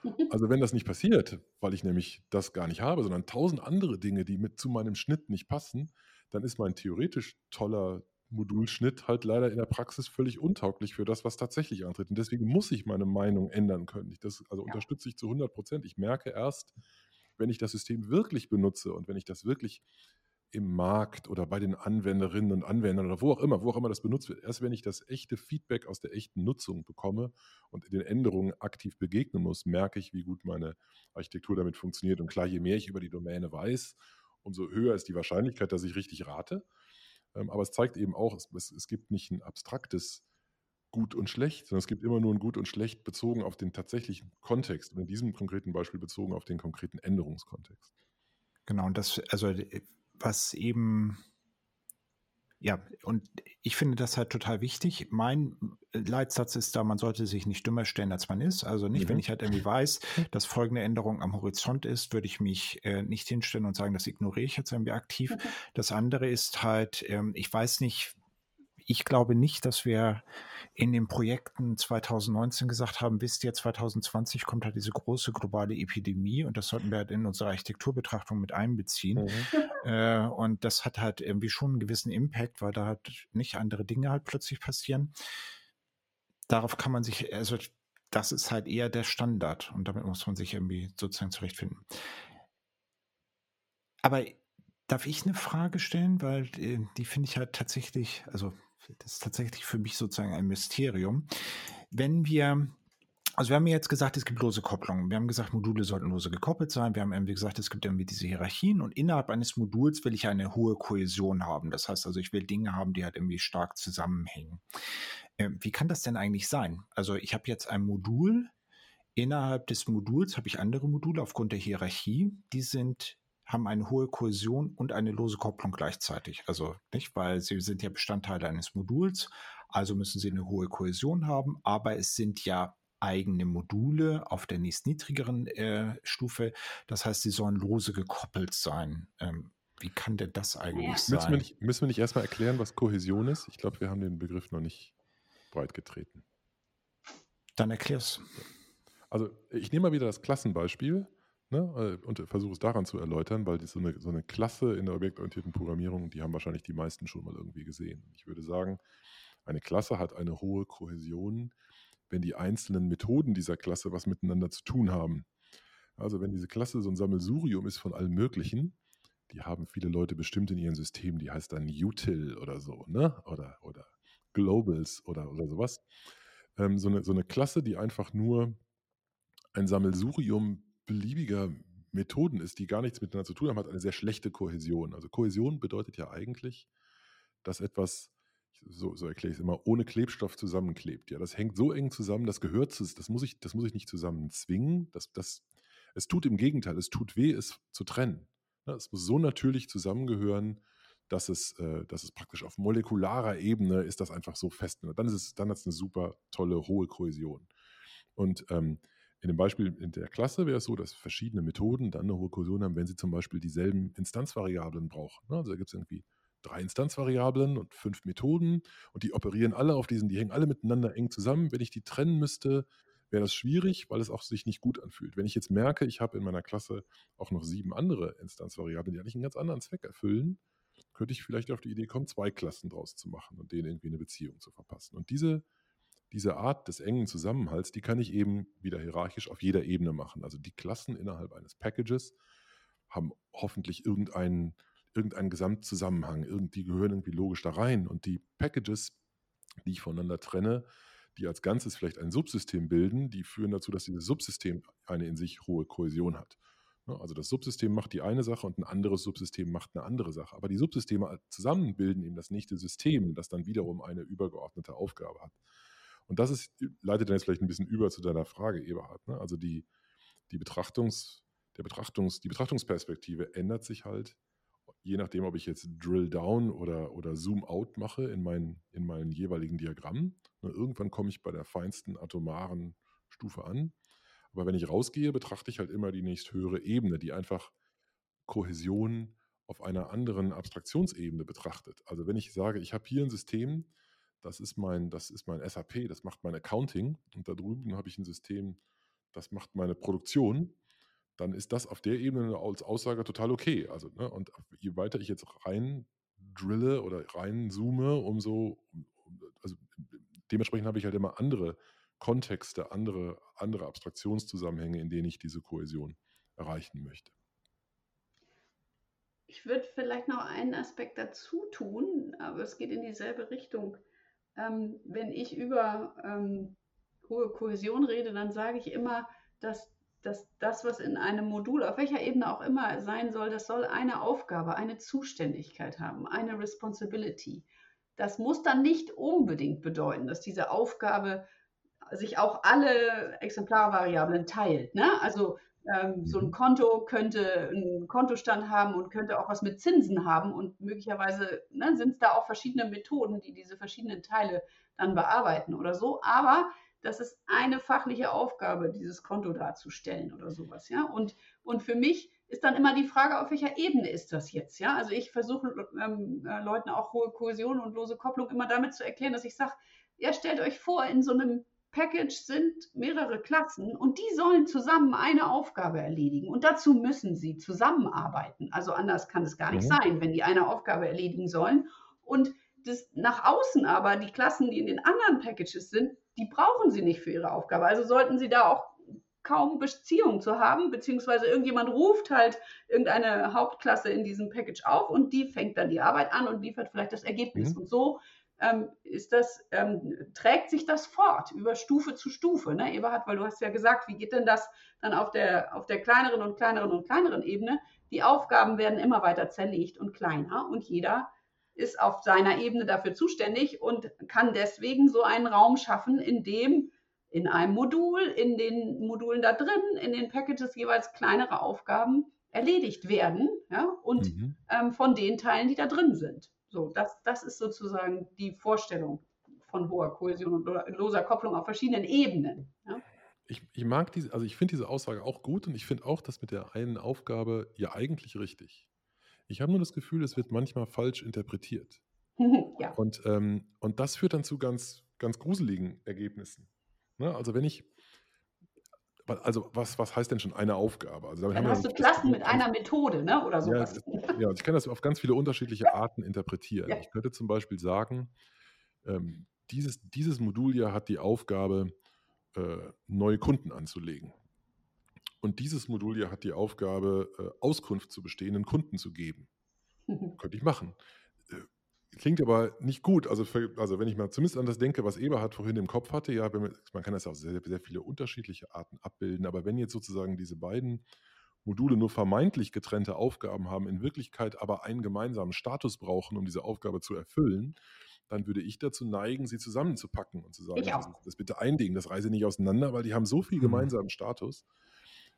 Also wenn das nicht passiert, weil ich nämlich das gar nicht habe, sondern tausend andere Dinge, die mit zu meinem Schnitt nicht passen, dann ist mein theoretisch toller Modulschnitt halt leider in der Praxis völlig untauglich für das, was tatsächlich antritt. Und deswegen muss ich meine Meinung ändern können. Das also ja. unterstütze ich zu 100 Prozent. Ich merke erst, wenn ich das System wirklich benutze und wenn ich das wirklich im Markt oder bei den Anwenderinnen und Anwendern oder wo auch immer, wo auch immer das benutzt wird. Erst wenn ich das echte Feedback aus der echten Nutzung bekomme und den Änderungen aktiv begegnen muss, merke ich, wie gut meine Architektur damit funktioniert. Und klar, je mehr ich über die Domäne weiß, umso höher ist die Wahrscheinlichkeit, dass ich richtig rate. Ähm, aber es zeigt eben auch, es, es gibt nicht ein abstraktes Gut und Schlecht, sondern es gibt immer nur ein Gut und Schlecht bezogen auf den tatsächlichen Kontext und in diesem konkreten Beispiel bezogen auf den konkreten Änderungskontext. Genau, und das, also was eben ja, und ich finde das halt total wichtig. Mein Leitsatz ist da, man sollte sich nicht dümmer stellen, als man ist. Also nicht, mhm. wenn ich halt irgendwie weiß, dass folgende Änderung am Horizont ist, würde ich mich äh, nicht hinstellen und sagen, das ignoriere ich jetzt irgendwie aktiv. Mhm. Das andere ist halt, ähm, ich weiß nicht, ich glaube nicht, dass wir in den Projekten 2019 gesagt haben, wisst ihr, 2020 kommt halt diese große globale Epidemie und das sollten wir halt in unsere Architekturbetrachtung mit einbeziehen. Mhm. Äh, und das hat halt irgendwie schon einen gewissen Impact, weil da halt nicht andere Dinge halt plötzlich passieren. Darauf kann man sich, also das ist halt eher der Standard und damit muss man sich irgendwie sozusagen zurechtfinden. Aber darf ich eine Frage stellen, weil äh, die finde ich halt tatsächlich, also das ist tatsächlich für mich sozusagen ein Mysterium. Wenn wir also wir haben jetzt gesagt, es gibt lose Kopplungen. Wir haben gesagt, Module sollten lose gekoppelt sein. Wir haben irgendwie gesagt, es gibt irgendwie diese Hierarchien und innerhalb eines Moduls will ich eine hohe Kohäsion haben. Das heißt also, ich will Dinge haben, die halt irgendwie stark zusammenhängen. Ähm, wie kann das denn eigentlich sein? Also ich habe jetzt ein Modul. Innerhalb des Moduls habe ich andere Module aufgrund der Hierarchie. Die sind haben eine hohe Kohäsion und eine lose Kopplung gleichzeitig. Also nicht, weil sie sind ja Bestandteile eines Moduls, also müssen sie eine hohe Kohäsion haben, aber es sind ja eigene Module auf der nächstniedrigeren äh, Stufe. Das heißt, sie sollen lose gekoppelt sein. Ähm, wie kann denn das eigentlich ja. sein? Müssen wir, nicht, müssen wir nicht erstmal erklären, was Kohäsion ist? Ich glaube, wir haben den Begriff noch nicht breit getreten. Dann erklär's. Also ich nehme mal wieder das Klassenbeispiel. Ne, äh, und versuche es daran zu erläutern, weil so eine, so eine Klasse in der objektorientierten Programmierung, die haben wahrscheinlich die meisten schon mal irgendwie gesehen. Ich würde sagen, eine Klasse hat eine hohe Kohäsion, wenn die einzelnen Methoden dieser Klasse was miteinander zu tun haben. Also wenn diese Klasse so ein Sammelsurium ist von allem Möglichen, die haben viele Leute bestimmt in ihren Systemen, die heißt dann Util oder so, ne? Oder, oder Globals oder, oder sowas. Ähm, so, eine, so eine Klasse, die einfach nur ein Sammelsurium beliebiger Methoden ist, die gar nichts miteinander zu tun haben, hat eine sehr schlechte Kohäsion. Also Kohäsion bedeutet ja eigentlich, dass etwas, so, so erkläre ich es immer, ohne Klebstoff zusammenklebt. Ja, das hängt so eng zusammen, das gehört zu, das muss ich, das muss ich nicht zusammen zwingen. Das, das, es tut im Gegenteil, es tut weh, es zu trennen. Ja, es muss so natürlich zusammengehören, dass es, äh, dass es praktisch auf molekularer Ebene ist das einfach so fest. Dann ist es, dann hat es eine super tolle hohe Kohäsion. Und ähm, in dem Beispiel in der Klasse wäre es so, dass verschiedene Methoden dann eine hohe Kohäsion haben, wenn sie zum Beispiel dieselben Instanzvariablen brauchen. Ne? Also da gibt es irgendwie drei Instanzvariablen und fünf Methoden und die operieren alle auf diesen, die hängen alle miteinander eng zusammen. Wenn ich die trennen müsste, wäre das schwierig, weil es auch sich nicht gut anfühlt. Wenn ich jetzt merke, ich habe in meiner Klasse auch noch sieben andere Instanzvariablen, die eigentlich einen ganz anderen Zweck erfüllen, könnte ich vielleicht auf die Idee kommen, zwei Klassen draus zu machen und denen irgendwie eine Beziehung zu verpassen. Und diese diese Art des engen Zusammenhalts, die kann ich eben wieder hierarchisch auf jeder Ebene machen. Also die Klassen innerhalb eines Packages haben hoffentlich irgendeinen, irgendeinen Gesamtzusammenhang. Die gehören irgendwie logisch da rein. Und die Packages, die ich voneinander trenne, die als Ganzes vielleicht ein Subsystem bilden, die führen dazu, dass dieses Subsystem eine in sich hohe Kohäsion hat. Ne, also das Subsystem macht die eine Sache und ein anderes Subsystem macht eine andere Sache. Aber die Subsysteme zusammen bilden eben das nächste System, das dann wiederum eine übergeordnete Aufgabe hat. Und das ist, leitet dann jetzt vielleicht ein bisschen über zu deiner Frage, Eberhard. Ne? Also die, die, Betrachtungs, der Betrachtungs, die Betrachtungsperspektive ändert sich halt, je nachdem, ob ich jetzt Drill Down oder, oder Zoom Out mache in meinen, in meinen jeweiligen Diagrammen. Ne? Irgendwann komme ich bei der feinsten atomaren Stufe an. Aber wenn ich rausgehe, betrachte ich halt immer die nächsthöhere Ebene, die einfach Kohäsion auf einer anderen Abstraktionsebene betrachtet. Also wenn ich sage, ich habe hier ein System, das ist mein, das ist mein SAP, das macht mein Accounting und da drüben habe ich ein System, das macht meine Produktion, dann ist das auf der Ebene als Aussage total okay. Also, ne, und je weiter ich jetzt rein drille oder rein zoome, umso, also dementsprechend habe ich halt immer andere Kontexte, andere, andere Abstraktionszusammenhänge, in denen ich diese Kohäsion erreichen möchte. Ich würde vielleicht noch einen Aspekt dazu tun, aber es geht in dieselbe Richtung ähm, wenn ich über ähm, hohe Kohäsion rede, dann sage ich immer, dass dass das, was in einem Modul, auf welcher Ebene auch immer sein soll, das soll eine Aufgabe, eine Zuständigkeit haben, eine Responsibility. Das muss dann nicht unbedingt bedeuten, dass diese Aufgabe sich auch alle Exemplarvariablen teilt. Ne? Also ähm, so ein mhm. Konto könnte einen Kontostand haben und könnte auch was mit Zinsen haben und möglicherweise ne, sind es da auch verschiedene Methoden, die diese verschiedenen Teile dann bearbeiten oder so. Aber das ist eine fachliche Aufgabe, dieses Konto darzustellen oder sowas, ja. Und, und für mich ist dann immer die Frage, auf welcher Ebene ist das jetzt, ja. Also ich versuche ähm, äh, Leuten auch hohe Kohäsion und lose Kopplung immer damit zu erklären, dass ich sage, ja, stellt euch vor, in so einem Package sind mehrere Klassen und die sollen zusammen eine Aufgabe erledigen. Und dazu müssen sie zusammenarbeiten. Also anders kann es gar nicht mhm. sein, wenn die eine Aufgabe erledigen sollen. Und das nach außen aber, die Klassen, die in den anderen Packages sind, die brauchen sie nicht für ihre Aufgabe. Also sollten sie da auch kaum Beziehung zu haben, beziehungsweise irgendjemand ruft halt irgendeine Hauptklasse in diesem Package auf und die fängt dann die Arbeit an und liefert vielleicht das Ergebnis. Mhm. Und so ist das, ähm, trägt sich das fort über Stufe zu Stufe, ne, Eberhard, weil du hast ja gesagt, wie geht denn das dann auf der, auf der kleineren und kleineren und kleineren Ebene? Die Aufgaben werden immer weiter zerlegt und kleiner und jeder ist auf seiner Ebene dafür zuständig und kann deswegen so einen Raum schaffen, in dem in einem Modul, in den Modulen da drin, in den Packages jeweils kleinere Aufgaben erledigt werden ja, und mhm. ähm, von den Teilen, die da drin sind. So, das, das ist sozusagen die Vorstellung von hoher Kohäsion und loser Kopplung auf verschiedenen Ebenen. Ja? Ich, ich mag diese, also ich finde diese Aussage auch gut und ich finde auch das mit der einen Aufgabe ja eigentlich richtig. Ich habe nur das Gefühl, es wird manchmal falsch interpretiert. ja. Und, ähm, und das führt dann zu ganz, ganz gruseligen Ergebnissen. Ne? Also wenn ich, also was, was heißt denn schon eine Aufgabe? Also dann hast du Klassen mit einer Methode, ne? oder sowas. Ja, ja, ich kann das auf ganz viele unterschiedliche Arten interpretieren. Ja. Ich könnte zum Beispiel sagen, ähm, dieses, dieses Modul hier hat die Aufgabe, äh, neue Kunden anzulegen. Und dieses Modul hier hat die Aufgabe, äh, Auskunft zu bestehenden Kunden zu geben. Mhm. Könnte ich machen. Äh, klingt aber nicht gut. Also, für, also, wenn ich mal zumindest an das denke, was Eberhard vorhin im Kopf hatte, ja, man kann das auf sehr, sehr viele unterschiedliche Arten abbilden, aber wenn jetzt sozusagen diese beiden Module nur vermeintlich getrennte Aufgaben haben, in Wirklichkeit aber einen gemeinsamen Status brauchen, um diese Aufgabe zu erfüllen, dann würde ich dazu neigen, sie zusammenzupacken und zu sagen, das, das, bitte ein Ding, das reise nicht auseinander, weil die haben so viel mhm. gemeinsamen Status.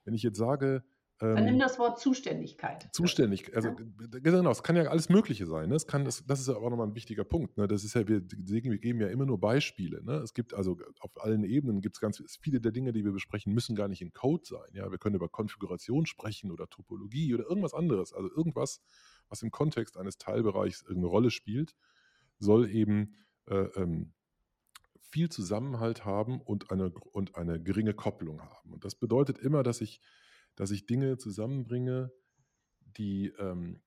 Wenn ich jetzt sage, Dann nimm das Wort Zuständigkeit. Zuständigkeit. Also, genau, es kann ja alles Mögliche sein. Ne? Es kann, das, das ist ja auch nochmal ein wichtiger Punkt. Ne? Das ist ja, wir, wir geben ja immer nur Beispiele. Ne? Es gibt also auf allen Ebenen gibt es ganz viele der Dinge, die wir besprechen, müssen gar nicht in Code sein. Ja? Wir können über Konfiguration sprechen oder Topologie oder irgendwas anderes. Also irgendwas, was im Kontext eines Teilbereichs irgendeine Rolle spielt, soll eben äh, ähm, viel Zusammenhalt haben und eine, und eine geringe Kopplung haben. Und das bedeutet immer, dass ich, dass ich Dinge zusammenbringe, die, ähm,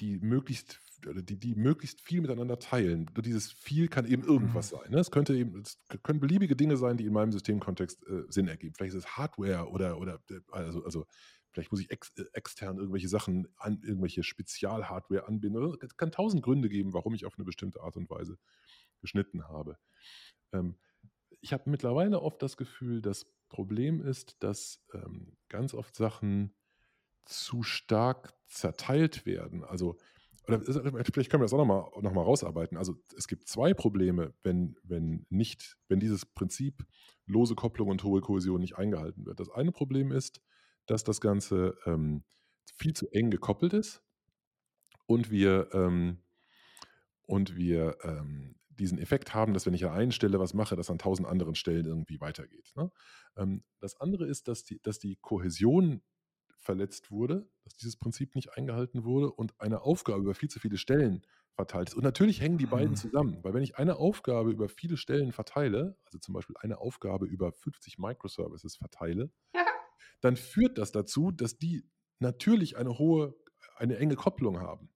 die möglichst die, die möglichst viel miteinander teilen. Dieses viel kann eben irgendwas mhm. sein. Ne? Es könnte eben, es können beliebige Dinge sein, die in meinem Systemkontext äh, Sinn ergeben. Vielleicht ist es Hardware oder, oder äh, also, also vielleicht muss ich ex, äh, extern irgendwelche Sachen an irgendwelche Spezialhardware anbinden. Es kann tausend Gründe geben, warum ich auf eine bestimmte Art und Weise geschnitten habe. Ähm, ich habe mittlerweile oft das Gefühl, das Problem ist, dass ähm, ganz oft Sachen zu stark zerteilt werden. Also, oder vielleicht können wir das auch nochmal noch mal rausarbeiten. Also es gibt zwei Probleme, wenn, wenn nicht, wenn dieses Prinzip lose Kopplung und hohe Kohäsion nicht eingehalten wird. Das eine Problem ist, dass das Ganze ähm, viel zu eng gekoppelt ist und wir, ähm, und wir ähm, diesen Effekt haben, dass wenn ich an einer Stelle was mache, das an tausend anderen Stellen irgendwie weitergeht. Ne? Ähm, das andere ist, dass die, dass die Kohäsion verletzt wurde, dass dieses Prinzip nicht eingehalten wurde und eine Aufgabe über viel zu viele Stellen verteilt ist. Und natürlich hängen die beiden hm. zusammen, weil wenn ich eine Aufgabe über viele Stellen verteile, also zum Beispiel eine Aufgabe über 50 Microservices verteile, dann führt das dazu, dass die natürlich eine hohe, eine enge Kopplung haben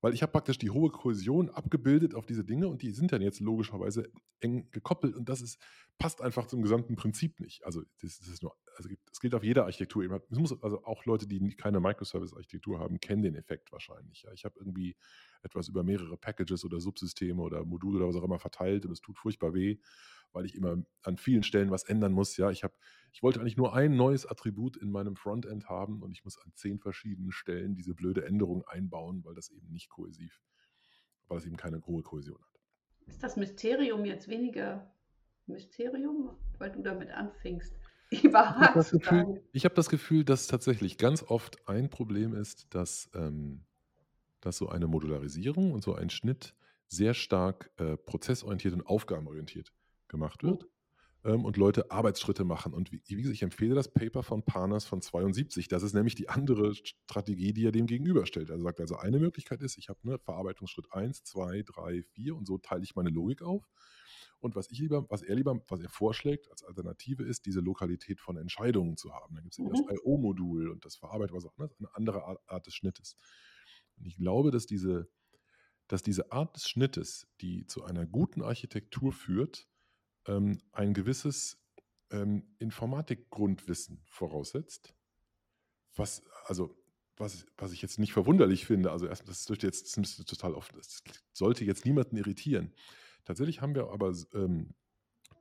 weil ich habe praktisch die hohe Kohäsion abgebildet auf diese Dinge und die sind dann jetzt logischerweise eng gekoppelt und das ist, passt einfach zum gesamten Prinzip nicht. Also das, das ist nur, also es gilt auf jeder Architektur. Es muss also auch Leute, die keine Microservice-Architektur haben, kennen den Effekt wahrscheinlich. Ja. Ich habe irgendwie etwas über mehrere Packages oder Subsysteme oder Module oder was auch immer verteilt und es tut furchtbar weh, weil ich immer an vielen Stellen was ändern muss. Ja, ich habe, ich wollte eigentlich nur ein neues Attribut in meinem Frontend haben und ich muss an zehn verschiedenen Stellen diese blöde Änderung einbauen, weil das eben nicht kohäsiv, weil das eben keine hohe Kohäsion hat. Ist das Mysterium jetzt weniger Mysterium, weil du damit anfingst? Ich habe das, Gefühl, hab das Gefühl, dass tatsächlich ganz oft ein Problem ist, dass, ähm, dass so eine Modularisierung und so ein Schnitt sehr stark äh, prozessorientiert und aufgabenorientiert gemacht wird ähm, und Leute Arbeitsschritte machen. Und wie, wie gesagt, ich empfehle das Paper von Parnas von 72. Das ist nämlich die andere Strategie, die er dem gegenüberstellt. Er sagt also, eine Möglichkeit ist, ich habe ne, Verarbeitungsschritt 1, 2, 3, 4 und so teile ich meine Logik auf. Und was ich lieber, was er lieber, was er vorschlägt als Alternative ist, diese Lokalität von Entscheidungen zu haben. Dann gibt es mhm. das IO-Modul und das Verarbeitung, was auch ne, eine andere Art des Schnittes. Und ich glaube, dass diese, dass diese Art des Schnittes, die zu einer guten Architektur führt, ähm, ein gewisses ähm, Informatikgrundwissen voraussetzt. Was, also, was, was ich jetzt nicht verwunderlich finde, also erstmal, das ist jetzt das ist total offen, das sollte jetzt niemanden irritieren. Tatsächlich haben wir aber ähm,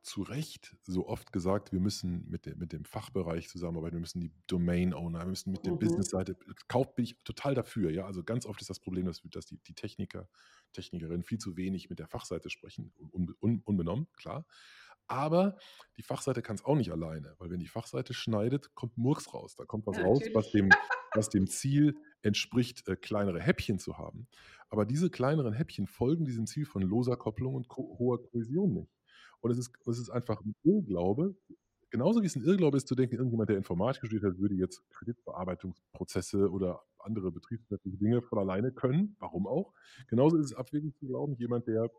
zu Recht so oft gesagt, wir müssen mit, de, mit dem Fachbereich zusammenarbeiten, wir müssen die Domain-Owner, wir müssen mit der mhm. Business-Seite, kauft bin ich total dafür, ja, also ganz oft ist das Problem, dass, dass die, die Techniker, Technikerinnen viel zu wenig mit der Fachseite sprechen, un, un, unbenommen, klar, aber die Fachseite kann es auch nicht alleine, weil wenn die Fachseite schneidet, kommt Murks raus, da kommt was ja, raus, was dem, was dem Ziel entspricht, äh, kleinere Häppchen zu haben. Aber diese kleineren Häppchen folgen diesem Ziel von loser Kopplung und hoher Kohäsion nicht. Und es ist, es ist einfach ein Irrglaube, genauso wie es ein Irrglaube ist zu denken, irgendjemand, der Informatik studiert hat, würde jetzt Kreditbearbeitungsprozesse oder andere betriebswirtschaftliche Dinge von alleine können. Warum auch? Genauso ist es abwegig zu glauben, jemand, der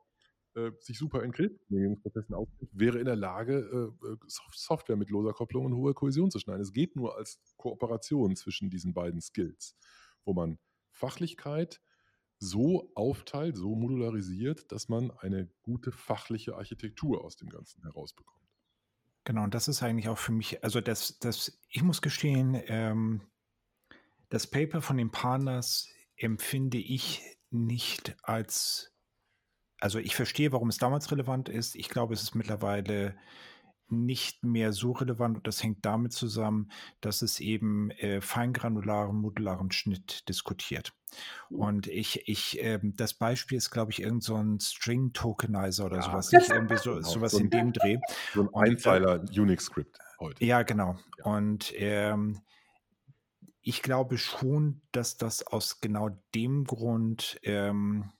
äh, sich super in Kreditgenehmigungsprozessen auskennt, wäre in der Lage, äh, äh Software mit loser Kopplung und hoher Kohäsion zu schneiden. Es geht nur als Kooperation zwischen diesen beiden Skills, wo man Fachlichkeit so aufteilt, so modularisiert, dass man eine gute fachliche Architektur aus dem Ganzen herausbekommt. Genau, und das ist eigentlich auch für mich, also das, das ich muss gestehen, ähm, das Paper von den Partners empfinde ich nicht als, also ich verstehe, warum es damals relevant ist. Ich glaube, es ist mittlerweile nicht mehr so relevant und das hängt damit zusammen, dass es eben äh, feingranularen, modularen Schnitt diskutiert. Mhm. Und ich, ich, äh, das Beispiel ist, glaube ich, irgend so ein String Tokenizer oder ja. sowas. Nicht irgendwie so, genau. sowas so in dem Dreh. So ein äh, Einzeiler Unix-Script heute. Ja, genau. Ja. Und ähm, ich glaube schon, dass das aus genau dem Grund ähm,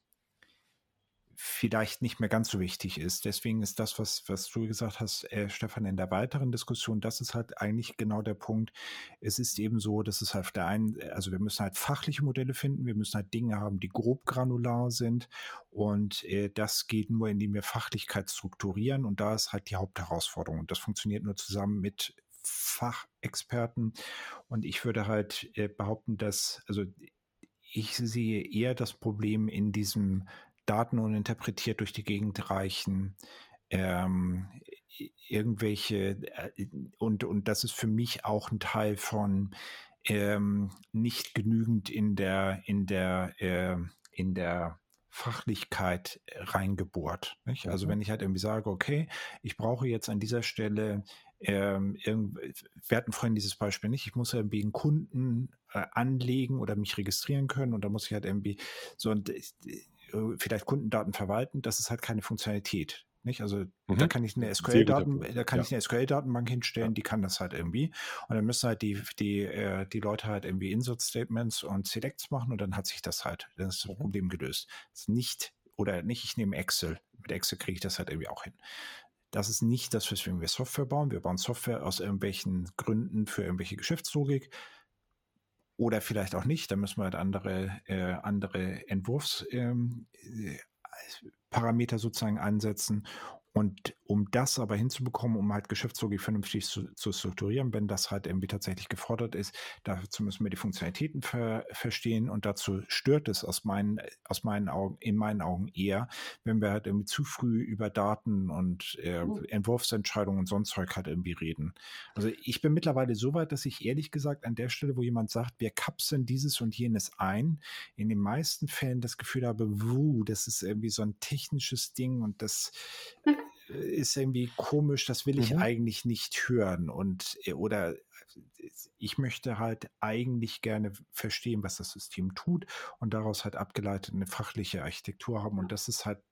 vielleicht nicht mehr ganz so wichtig ist. Deswegen ist das, was, was du gesagt hast, äh, Stefan, in der weiteren Diskussion, das ist halt eigentlich genau der Punkt. Es ist eben so, dass es halt auf der einen, also wir müssen halt fachliche Modelle finden, wir müssen halt Dinge haben, die grob granular sind. Und äh, das geht nur, indem wir Fachlichkeit strukturieren. Und da ist halt die Hauptherausforderung. Und das funktioniert nur zusammen mit Fachexperten. Und ich würde halt äh, behaupten, dass, also ich sehe eher das Problem in diesem Daten uninterpretiert durch die Gegend reichen, ähm, irgendwelche, äh, und, und das ist für mich auch ein Teil von ähm, nicht genügend in der, in der, äh, in der Fachlichkeit reingebohrt. Nicht? Also mhm. wenn ich halt irgendwie sage, okay, ich brauche jetzt an dieser Stelle ähm, wir hatten vorhin dieses Beispiel nicht, ich muss irgendwie einen Kunden äh, anlegen oder mich registrieren können und da muss ich halt irgendwie so und äh, vielleicht Kundendaten verwalten, das ist halt keine Funktionalität. Nicht? Also mhm. da kann ich eine SQL-Daten, da kann ja. ich eine SQL-Datenbank hinstellen, ja. die kann das halt irgendwie. Und dann müssen halt die, die, äh, die Leute halt irgendwie Insert-Statements und Selects machen und dann hat sich das halt, dann ist das mhm. Problem gelöst. Das ist nicht, oder nicht, ich nehme Excel. Mit Excel kriege ich das halt irgendwie auch hin. Das ist nicht das, weswegen wir Software bauen. Wir bauen Software aus irgendwelchen Gründen für irgendwelche Geschäftslogik oder vielleicht auch nicht. Da müssen wir halt andere, äh, andere Entwurfsparameter ähm, sozusagen ansetzen. Und um das aber hinzubekommen, um halt Geschäftslogik vernünftig zu, zu, strukturieren, wenn das halt irgendwie tatsächlich gefordert ist, dazu müssen wir die Funktionalitäten ver, verstehen und dazu stört es aus meinen, aus meinen Augen, in meinen Augen eher, wenn wir halt irgendwie zu früh über Daten und äh, mhm. Entwurfsentscheidungen und sonst Zeug halt irgendwie reden. Also ich bin mittlerweile so weit, dass ich ehrlich gesagt an der Stelle, wo jemand sagt, wir kapseln dieses und jenes ein, in den meisten Fällen das Gefühl habe, wuh, das ist irgendwie so ein technisches Ding und das ist irgendwie komisch, das will ich Mhm. eigentlich nicht hören. Und äh, oder ich möchte halt eigentlich gerne verstehen, was das System tut und daraus halt abgeleitet eine fachliche Architektur haben. Und das ist halt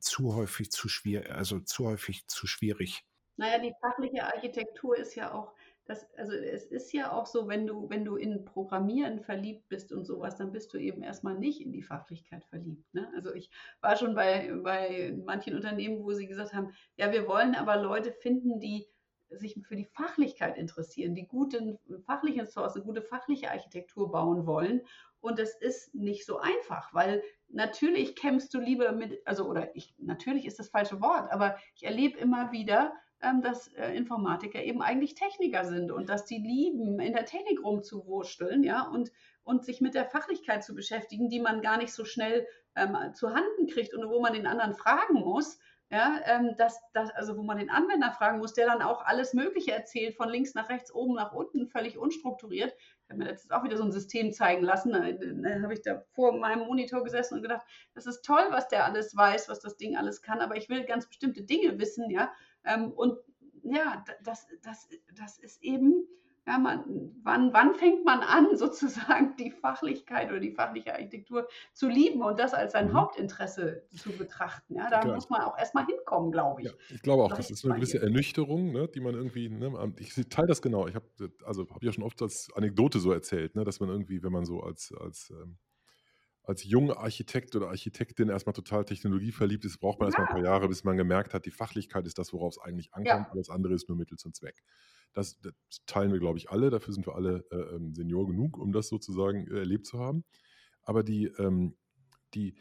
zu häufig zu schwierig, also zu häufig zu schwierig. Naja, die fachliche Architektur ist ja auch, das, also es ist ja auch so, wenn du, wenn du in Programmieren verliebt bist und sowas, dann bist du eben erstmal nicht in die Fachlichkeit verliebt. Ne? Also ich war schon bei, bei manchen Unternehmen, wo sie gesagt haben, ja, wir wollen aber Leute finden, die sich für die Fachlichkeit interessieren, die guten fachlichen Source, gute fachliche Architektur bauen wollen. Und das ist nicht so einfach, weil natürlich kämpfst du lieber mit, also oder ich, natürlich ist das falsche Wort, aber ich erlebe immer wieder, dass äh, Informatiker eben eigentlich Techniker sind und dass die lieben, in der Technik rumzuwurschteln, ja, und, und sich mit der Fachlichkeit zu beschäftigen, die man gar nicht so schnell ähm, zu Handen kriegt und wo man den anderen fragen muss. Ja, ähm, das, das, also wo man den Anwender fragen muss, der dann auch alles Mögliche erzählt, von links nach rechts, oben nach unten, völlig unstrukturiert. Ich habe mir letztens auch wieder so ein System zeigen lassen. Da, da habe ich da vor meinem Monitor gesessen und gedacht, das ist toll, was der alles weiß, was das Ding alles kann, aber ich will ganz bestimmte Dinge wissen, ja. Ähm, und ja, das, das, das ist eben, ja, man, wann, wann fängt man an, sozusagen die Fachlichkeit oder die fachliche Architektur zu lieben und das als sein Mhm. Hauptinteresse zu betrachten? Ja, da Klar. muss man auch erstmal hinkommen, glaube ich. Ja, ich glaube auch, das ich ist so eine gewisse. Ernüchterung, ne, die man irgendwie, ne, ich teile das genau. Ich habe, also habe ich ja schon oft als Anekdote so erzählt, ne, dass man irgendwie, wenn man so als, als, ähm, als junger Architekt oder Architektin erstmal total technologieverliebt ist, braucht man erstmal ein Ja. paar Jahre, bis man gemerkt hat, die Fachlichkeit ist das, worauf es eigentlich ankommt. Ja. Alles andere ist nur Mittel zum Zweck. Das, das teilen wir, glaube ich, alle. Dafür sind wir alle äh, ähm, Senior genug, um das sozusagen äh, erlebt zu haben. Aber die, ähm, die,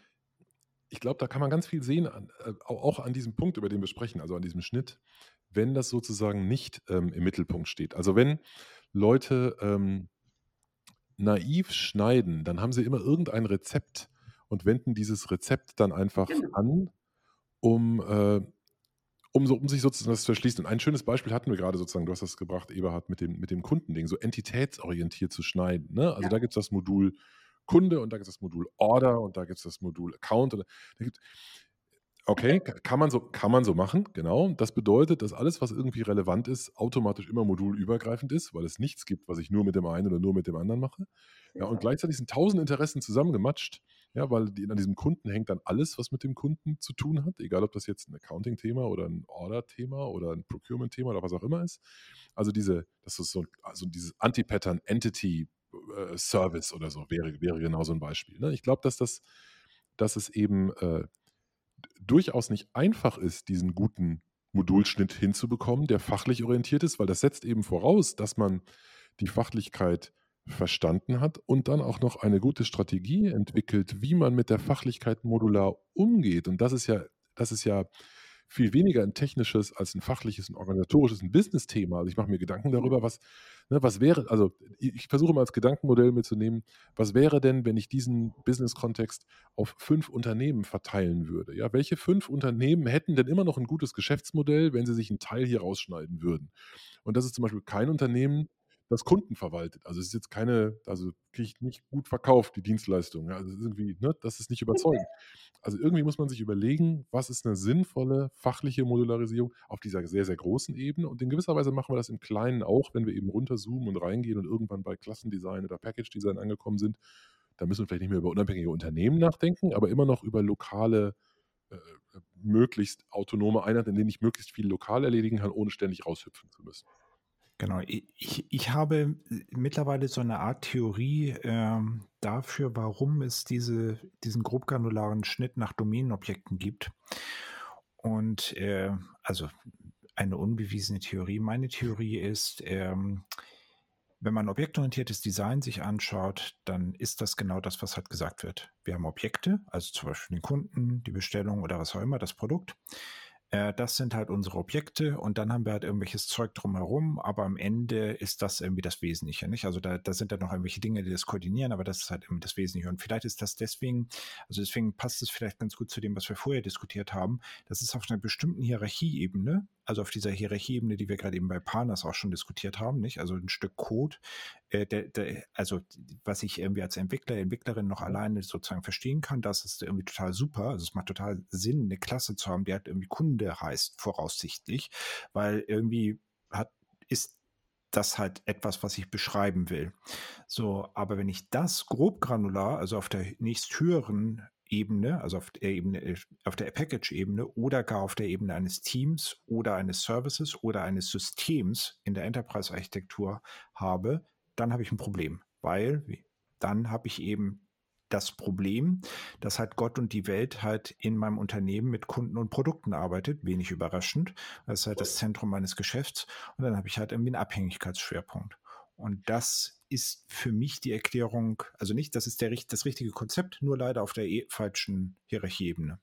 ich glaube, da kann man ganz viel sehen, an, äh, au- auch an diesem Punkt, über den wir sprechen, also an diesem Schnitt, wenn das sozusagen nicht ähm, im Mittelpunkt steht. Also wenn Leute ähm, naiv schneiden, dann haben sie immer irgendein Rezept und wenden dieses Rezept dann einfach Genau. an, um, äh, um, so, um sich sozusagen das zu erschließen. Und ein schönes Beispiel hatten wir gerade sozusagen, du hast das gebracht, Eberhard, mit dem, mit dem Kundending, so entitätsorientiert zu schneiden. Ne? Also Ja. da gibt es das Modul Kunde und da gibt es das Modul Order und da gibt es das Modul Account. Und da gibt, Okay, ka- kann man, so, kann man so machen, genau. Das bedeutet, dass alles, was irgendwie relevant ist, automatisch immer modulübergreifend ist, weil es nichts gibt, was ich nur mit dem einen oder nur mit dem anderen mache. Ja, und gleichzeitig sind tausend Interessen zusammengematscht, ja, weil die, an diesem Kunden hängt dann alles, was mit dem Kunden zu tun hat, egal ob das jetzt ein Accounting-Thema oder ein Order-Thema oder ein Procurement-Thema oder was auch immer ist. Also diese, das ist so also dieses Anti-Pattern Entity äh, oder so wäre, wäre genau so ein Beispiel. Ne? Ich glaube, dass das, dass es eben äh, durchaus nicht einfach ist, diesen guten Modulschnitt hinzubekommen, der fachlich orientiert ist, weil das setzt eben voraus, dass man die Fachlichkeit verstanden hat und dann auch noch eine gute Strategie entwickelt, wie man mit der Fachlichkeit modular umgeht. Und das ist ja, das ist ja viel weniger ein technisches als ein fachliches, ein organisatorisches, ein Business-Thema. Also ich mache mir Gedanken darüber, was, ne, was wäre, also ich, ich versuche mal als Gedankenmodell mitzunehmen, was wäre denn, wenn ich diesen Business-Kontext auf fünf Unternehmen verteilen würde? Ja, welche fünf Unternehmen hätten denn immer noch ein gutes Geschäftsmodell, wenn sie sich einen Teil hier rausschneiden würden? Und das ist zum Beispiel kein Unternehmen, das Kunden verwaltet. Also es ist jetzt keine, also kriege ich nicht gut verkauft, die Dienstleistung. Also irgendwie, ne, das ist nicht überzeugend. Also irgendwie muss man sich überlegen, was ist eine sinnvolle fachliche Modularisierung auf dieser sehr, sehr großen Ebene. Und in gewisser Weise machen wir das im Kleinen auch, wenn wir eben runterzoomen und reingehen und irgendwann bei Klassendesign oder Package Design angekommen sind. Da müssen wir vielleicht nicht mehr über unabhängige Unternehmen nachdenken, aber immer noch über lokale, äh, möglichst autonome Einheiten, in denen ich möglichst viel lokal erledigen kann, ohne ständig raushüpfen zu müssen. Genau, ich, ich- habe mittlerweile so eine Art Theorie ähm, dafür, warum es diese, diesen grobgranularen Schnitt nach Domänenobjekten gibt. Und äh, also eine unbewiesene Theorie. Meine Theorie ist, ähm, wenn man objektorientiertes Design sich anschaut, dann ist das genau das, was halt gesagt wird. Wir haben Objekte, also zum Beispiel den Kunden, die Bestellung oder was auch immer, das Produkt. Äh, das sind halt unsere Objekte und dann haben wir halt irgendwelches Zeug drumherum, aber am Ende ist das irgendwie das Wesentliche, nicht? Also da, da sind dann noch irgendwelche Dinge, die das koordinieren, aber das ist halt irgendwie das Wesentliche. Und vielleicht ist das deswegen, also deswegen passt es vielleicht ganz gut zu dem, was wir vorher diskutiert haben. Das ist auf einer bestimmten Hierarchieebene, also auf dieser Hierarchieebene, die wir gerade eben bei Panas auch schon diskutiert haben, nicht? Also ein Stück Code, äh, der, der, also was ich irgendwie als Entwickler, Entwicklerin noch alleine sozusagen verstehen kann, das ist irgendwie total super. Also es macht total Sinn, eine Klasse zu haben, die halt irgendwie Kunde heißt, voraussichtlich, weil irgendwie hat, ist das halt etwas, was ich beschreiben will. So, aber wenn ich das grob granular, also auf der nächsthöheren Ebene, also auf der Ebene, äh, auf der Package-Ebene oder gar auf der Ebene eines Teams oder eines Services oder eines Systems in der Enterprise-Architektur habe, dann habe ich ein Problem, weil dann habe ich eben das Problem, dass halt Gott und die Welt halt in meinem Unternehmen mit Kunden und Produkten arbeitet, wenig überraschend. Das ist halt das Zentrum meines Geschäfts. Und dann habe ich halt irgendwie einen Abhängigkeitsschwerpunkt. Und das ist für mich die Erklärung, also nicht, das ist der, das richtige Konzept, nur leider auf der e falschen Hierarchieebene.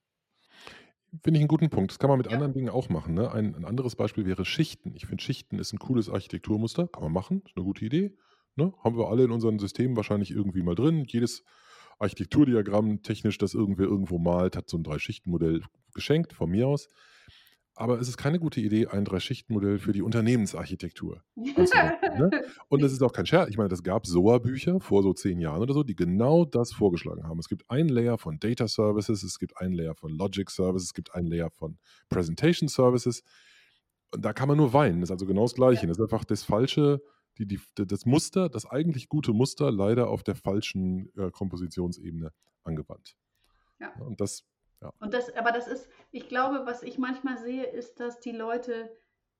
Finde ich einen guten Punkt. Das kann man mit ja. anderen Dingen auch machen. Ne? Ein, ein, anderes Beispiel wäre Schichten. Ich finde, Schichten ist ein cooles Architekturmuster. Kann man machen. Ist eine gute Idee. Ne? Haben wir alle in unseren Systemen wahrscheinlich irgendwie mal drin. Jedes Architekturdiagramm technisch, das irgendwer irgendwo malt, hat so ein Drei-Schichten-Modell geschenkt, von mir aus. Aber es ist keine gute Idee, ein Drei-Schichten-Modell für die Unternehmensarchitektur ne? Und es ist auch kein Scherz. Ich meine, das gab SOA-Bücher vor so zehn Jahren oder so, die genau das vorgeschlagen haben. Es gibt ein Layer von Data Services, es gibt ein Layer von Logic Services, es gibt ein Layer von Presentation Services. Und da kann man nur weinen. Das ist also genau das Gleiche. Das ist einfach das falsche die, die, das Muster, das eigentlich gute Muster, leider auf der falschen äh, Kompositionsebene angewandt. Ja. Und das, ja. Und das, aber das ist, ich glaube, was ich manchmal sehe, ist, dass die Leute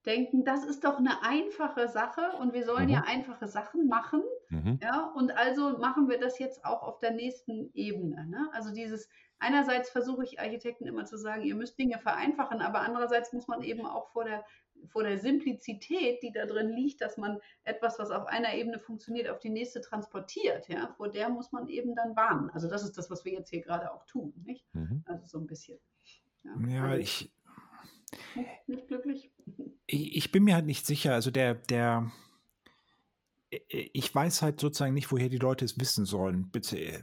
denken, das ist doch eine einfache Sache und wir sollen mhm. ja einfache Sachen machen. Mhm. Ja, und also machen wir das jetzt auch auf der nächsten Ebene. Ne? Also dieses, einerseits versuche ich Architekten immer zu sagen, ihr müsst Dinge vereinfachen, aber andererseits muss man eben auch vor der vor der Simplizität, die da drin liegt, dass man etwas, was auf einer Ebene funktioniert, auf die nächste transportiert, ja, vor der muss man eben dann warnen. Also das ist das, was wir jetzt hier gerade auch tun, nicht? Mhm. Also so ein bisschen. Ja, ja also ich. Nicht, nicht glücklich? Ich, ich, bin mir halt nicht sicher. Also der, der, ich weiß halt sozusagen nicht, woher die Leute es wissen sollen. Bitte, äh,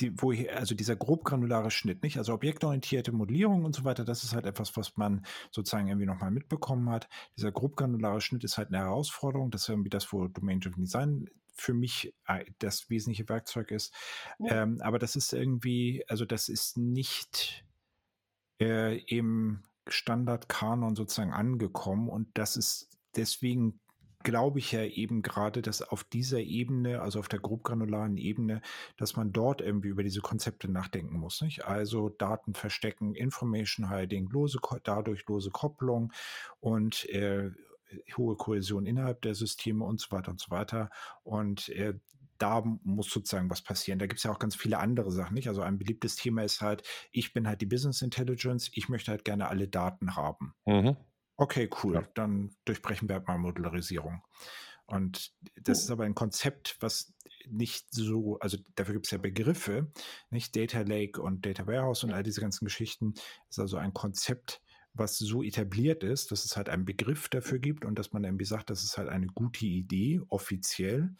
die, wo hier, also dieser grobgranulare Schnitt, nicht? Also objektorientierte Modellierung und so weiter, das ist halt etwas, was man sozusagen irgendwie nochmal mitbekommen hat. Dieser grobgranulare Schnitt ist halt eine Herausforderung. Das ist irgendwie das, wo Domain-Driven Design für mich äh, das wesentliche Werkzeug ist. Ja. Ähm, aber das ist irgendwie, also das ist nicht äh, im Standardkanon sozusagen angekommen und das ist deswegen glaube ich ja eben gerade, dass auf dieser Ebene, also auf der grobgranularen Ebene, dass man dort irgendwie über diese Konzepte nachdenken muss. Nicht? Also Daten verstecken, Information Hiding, lose, dadurch lose Kopplung und äh, hohe Kohäsion innerhalb der Systeme und so weiter und so weiter. Und äh, da muss sozusagen was passieren. Da gibt es ja auch ganz viele andere Sachen, nicht? Also ein beliebtes Thema ist halt, ich bin halt die Business Intelligence, ich möchte halt gerne alle Daten haben. Mhm. Okay, cool. Ja. Dann durchbrechen wir halt mal Modularisierung. Und das ist aber ein Konzept, was nicht so, also dafür gibt es ja Begriffe, nicht Data Lake und Data Warehouse und all diese ganzen Geschichten. Das ist also ein Konzept, was so etabliert ist, dass es halt einen Begriff dafür gibt und dass man irgendwie sagt, das ist halt eine gute Idee, offiziell.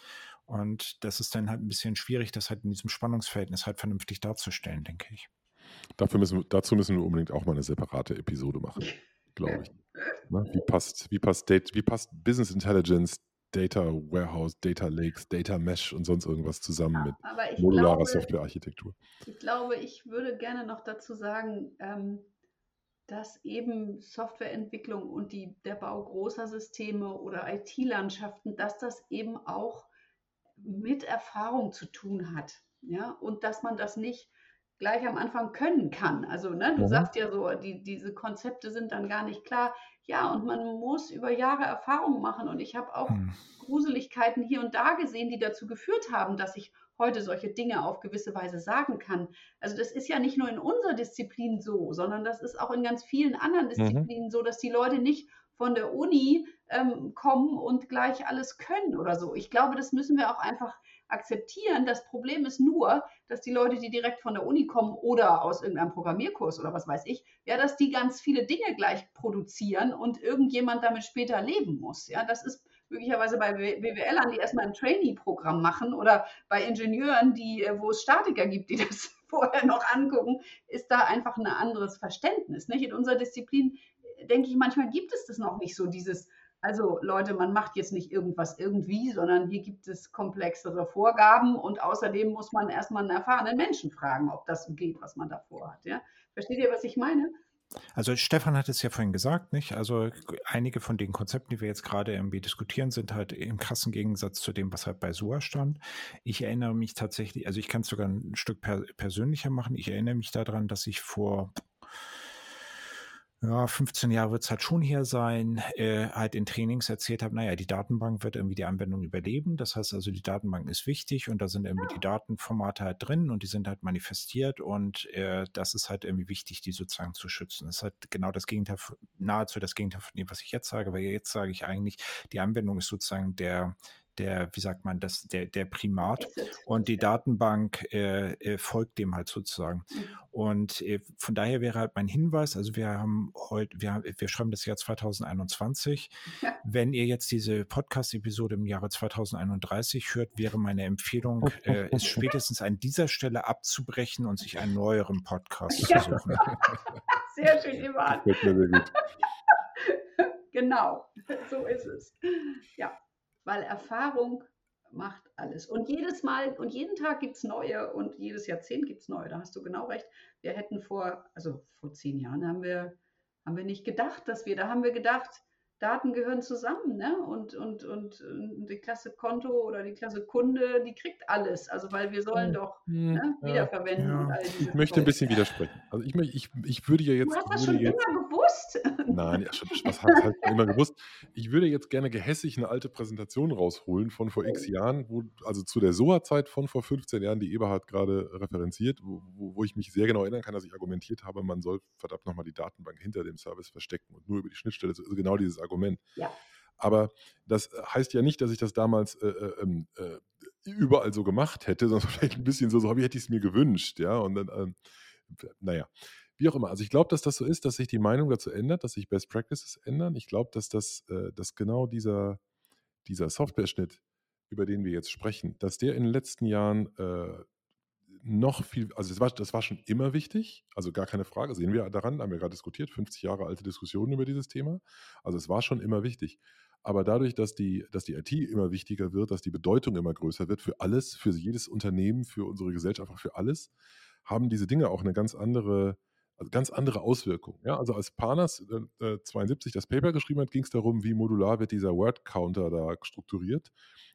Und das ist dann halt ein bisschen schwierig, das halt in diesem Spannungsverhältnis halt vernünftig darzustellen, denke ich. Dafür müssen, dazu müssen wir unbedingt auch mal eine separate Episode machen, glaube ich. Ne? Wie, passt, wie, passt Data, wie passt Business Intelligence, Data Warehouse, Data Lakes, Data Mesh und sonst irgendwas zusammen mit modularer Softwarearchitektur? Ich glaube, ich würde gerne noch dazu sagen, ähm, dass eben Softwareentwicklung und die, der Bau großer Systeme oder IT-Landschaften, dass das eben auch mit Erfahrung zu tun hat. Ja? Und dass man das nicht gleich am Anfang können kann. Also, ne, du mhm. sagst ja so, die, diese Konzepte sind dann gar nicht klar. Ja, und man muss über Jahre Erfahrung machen. Und ich habe auch mhm. Gruseligkeiten hier und da gesehen, die dazu geführt haben, dass ich heute solche Dinge auf gewisse Weise sagen kann. Also das ist ja nicht nur in unserer Disziplin so, sondern das ist auch in ganz vielen anderen mhm. Disziplinen mhm. so, dass die Leute nicht von der Uni ähm, kommen und gleich alles können oder so. Ich glaube, das müssen wir auch einfach akzeptieren. Das Problem ist nur, dass die Leute, die direkt von der Uni kommen oder aus irgendeinem Programmierkurs oder was weiß ich, ja, dass die ganz viele Dinge gleich produzieren und irgendjemand damit später leben muss. Ja, das ist möglicherweise bei BWLern, die erstmal ein Trainee-Programm machen oder bei Ingenieuren, die, äh, wo es Statiker gibt, die das vorher noch angucken, ist da einfach ein anderes Verständnis. Nicht? In unserer Disziplin, denke ich, manchmal gibt es das noch nicht so, dieses Also Leute, man macht jetzt nicht irgendwas irgendwie, sondern hier gibt es komplexere Vorgaben und außerdem muss man erstmal einen erfahrenen Menschen fragen, ob das geht, was man da vorhat. Ja? Versteht ihr, was ich meine? Also Stefan hat es ja vorhin gesagt, nicht? Also einige von den Konzepten, die wir jetzt gerade irgendwie diskutieren, sind halt im krassen Gegensatz zu dem, was halt bei SUA stand. Ich erinnere mich tatsächlich, also ich kann es sogar ein Stück per persönlicher machen. Ich erinnere mich daran, dass ich vor ja, 15 Jahre wird es halt schon hier sein, äh, halt in Trainings erzählt habe, naja, die Datenbank wird irgendwie die Anwendung überleben. Das heißt also, die Datenbank ist wichtig und da sind irgendwie die Datenformate halt drin und die sind halt manifestiert und äh, das ist halt irgendwie wichtig, die sozusagen zu schützen. Das ist halt genau das Gegenteil, nahezu das Gegenteil von dem, was ich jetzt sage, weil jetzt sage ich eigentlich, die Anwendung ist sozusagen der, der, wie sagt man, das, der, der Primat und die Datenbank äh, äh, folgt dem halt sozusagen. Mhm. Und äh, von daher wäre halt mein Hinweis, also wir haben heute, wir, wir schreiben das Jahr 2021. Ja. Wenn ihr jetzt diese Podcast-Episode im Jahre 2031 hört, wäre meine Empfehlung, äh, es spätestens an dieser Stelle abzubrechen und sich einen neueren Podcast ja. zu suchen. Sehr schön, Ivan. Genau, so ist es. Ja weil Erfahrung macht alles. Und jedes Mal und jeden Tag gibt es neue und jedes Jahrzehnt gibt es neue. Da hast du genau recht. Wir hätten vor, also vor zehn Jahren haben wir, haben wir nicht gedacht, dass wir, da haben wir gedacht, Daten gehören zusammen, ne? Und, und, und, die Klasse Konto oder die Klasse Kunde, die kriegt alles. Also weil wir sollen doch hm, ne, wiederverwenden ja. und all diese Ich möchte ein bisschen widersprechen. Also ich, ich, ich würde ja jetzt. Du hast das schon jetzt, immer gewusst. Nein, ja, schon, was habe ich halt immer gewusst. Ich würde jetzt gerne gehässig eine alte Präsentation rausholen von vor x. Jahren, wo, also zu der SOA-Zeit von vor 15 Jahren, die Eberhard gerade referenziert, wo, wo, ich mich sehr genau erinnern kann, dass ich argumentiert habe, man soll verdammt nochmal die Datenbank hinter dem Service verstecken und nur über die Schnittstelle, also genau dieses Argument. Ja. Aber das heißt ja nicht, dass ich das damals äh, äh, ähm, äh, überall so gemacht hätte, sondern vielleicht ein bisschen so, so hätte ich es mir gewünscht, ja. Und dann, ähm, naja, wie auch immer. Also ich glaube, dass das so ist, dass sich die Meinung dazu ändert, dass sich Best Practices ändern. Ich glaube, dass das, äh, dass genau dieser, dieser Software-Schnitt, über den wir jetzt sprechen, dass der in den letzten Jahren äh, noch viel, also das war, das war schon immer wichtig, also gar keine Frage, sehen wir daran, haben wir gerade diskutiert, 50 Jahre alte Diskussionen über dieses Thema. Also es war schon immer wichtig. Aber dadurch, dass die, dass die IT immer wichtiger wird, dass die Bedeutung immer größer wird für alles, für jedes Unternehmen, für unsere Gesellschaft, für alles, haben diese Dinge auch eine ganz andere, also ganz andere Auswirkungen. Ja? Also als Panas äh, 72 das Paper geschrieben hat, ging es darum, wie modular wird dieser Word-Counter da strukturiert.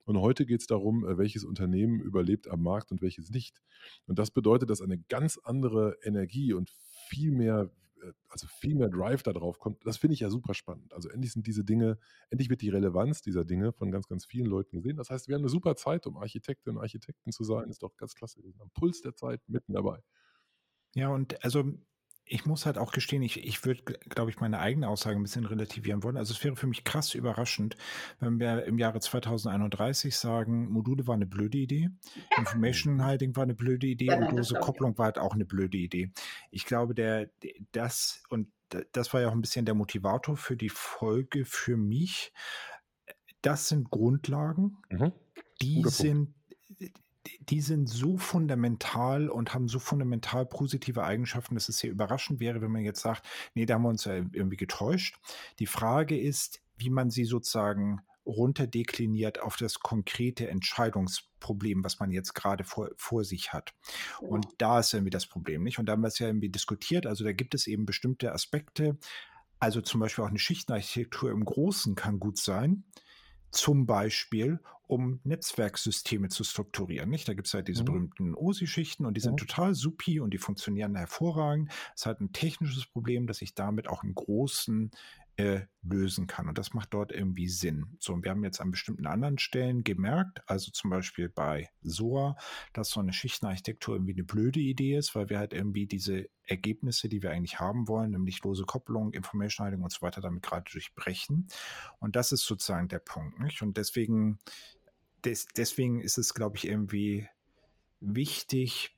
Und heute geht es darum, äh, welches Unternehmen überlebt am Markt und welches nicht. Und das bedeutet, dass eine ganz andere Energie und viel mehr, äh, also viel mehr Drive da drauf kommt. Das finde ich ja super spannend. Also endlich sind diese Dinge, endlich wird die Relevanz dieser Dinge von ganz, ganz vielen Leuten gesehen. Das heißt, wir haben eine super Zeit, um Architektinnen und Architekten zu sein. Ist doch ganz klasse. Am Puls der Zeit mitten dabei. Ja, und also ich muss halt auch gestehen, ich, ich würde, glaube ich, meine eigene Aussage ein bisschen relativieren wollen. Also es wäre für mich krass überraschend, wenn wir im Jahre 2031 sagen, Module war eine blöde Idee, Information Hiding war eine blöde Idee ja, und lose Kopplung war halt auch eine blöde Idee. Ich glaube, der, das und das war ja auch ein bisschen der Motivator für die Folge für mich. Das sind Grundlagen, mhm. die sind die sind so fundamental und haben so fundamental positive Eigenschaften, dass es sehr überraschend wäre, wenn man jetzt sagt, nee, da haben wir uns ja irgendwie getäuscht. Die Frage ist, wie man sie sozusagen runterdekliniert auf das konkrete Entscheidungsproblem, was man jetzt gerade vor, vor sich hat. Und da ist irgendwie das Problem, nicht? Und da haben wir es ja irgendwie diskutiert. Also da gibt es eben bestimmte Aspekte. Also zum Beispiel auch eine Schichtenarchitektur im Großen kann gut sein zum Beispiel, um Netzwerksysteme zu strukturieren. Nicht? Da gibt es halt diese mhm. berühmten OSI-Schichten und die sind ja. total supi und die funktionieren hervorragend. Es hat ein technisches Problem, dass ich damit auch im Großen äh, lösen kann. Und das macht dort irgendwie Sinn. So, und wir haben jetzt an bestimmten anderen Stellen gemerkt, also zum Beispiel bei SOA, dass so eine Schichtenarchitektur irgendwie eine blöde Idee ist, weil wir halt irgendwie diese Ergebnisse, die wir eigentlich haben wollen, nämlich lose Kopplung, Information Hiding und so weiter, damit gerade durchbrechen. Und das ist sozusagen der Punkt. Nicht? Und deswegen, des, deswegen ist es, glaube ich, irgendwie wichtig,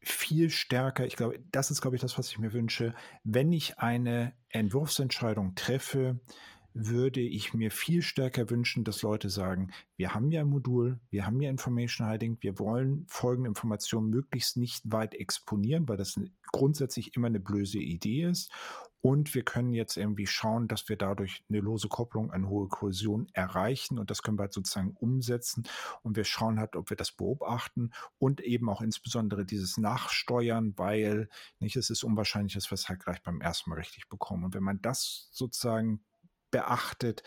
viel stärker, ich glaube, das ist, glaube ich, das, was ich mir wünsche, wenn ich eine Entwurfsentscheidung treffe, würde ich mir viel stärker wünschen, dass Leute sagen, wir haben ja ein Modul, wir haben ja Information Hiding, wir wollen folgende Informationen möglichst nicht weit exponieren, weil das grundsätzlich immer eine blöde Idee ist. Und wir können jetzt irgendwie schauen, dass wir dadurch eine lose Kopplung, eine hohe Kohäsion erreichen. Und das können wir halt sozusagen umsetzen. Und wir schauen halt, ob wir das beobachten und eben auch insbesondere dieses Nachsteuern, weil nicht, es ist unwahrscheinlich, dass wir es halt gleich beim ersten Mal richtig bekommen. Und wenn man das sozusagen beachtet,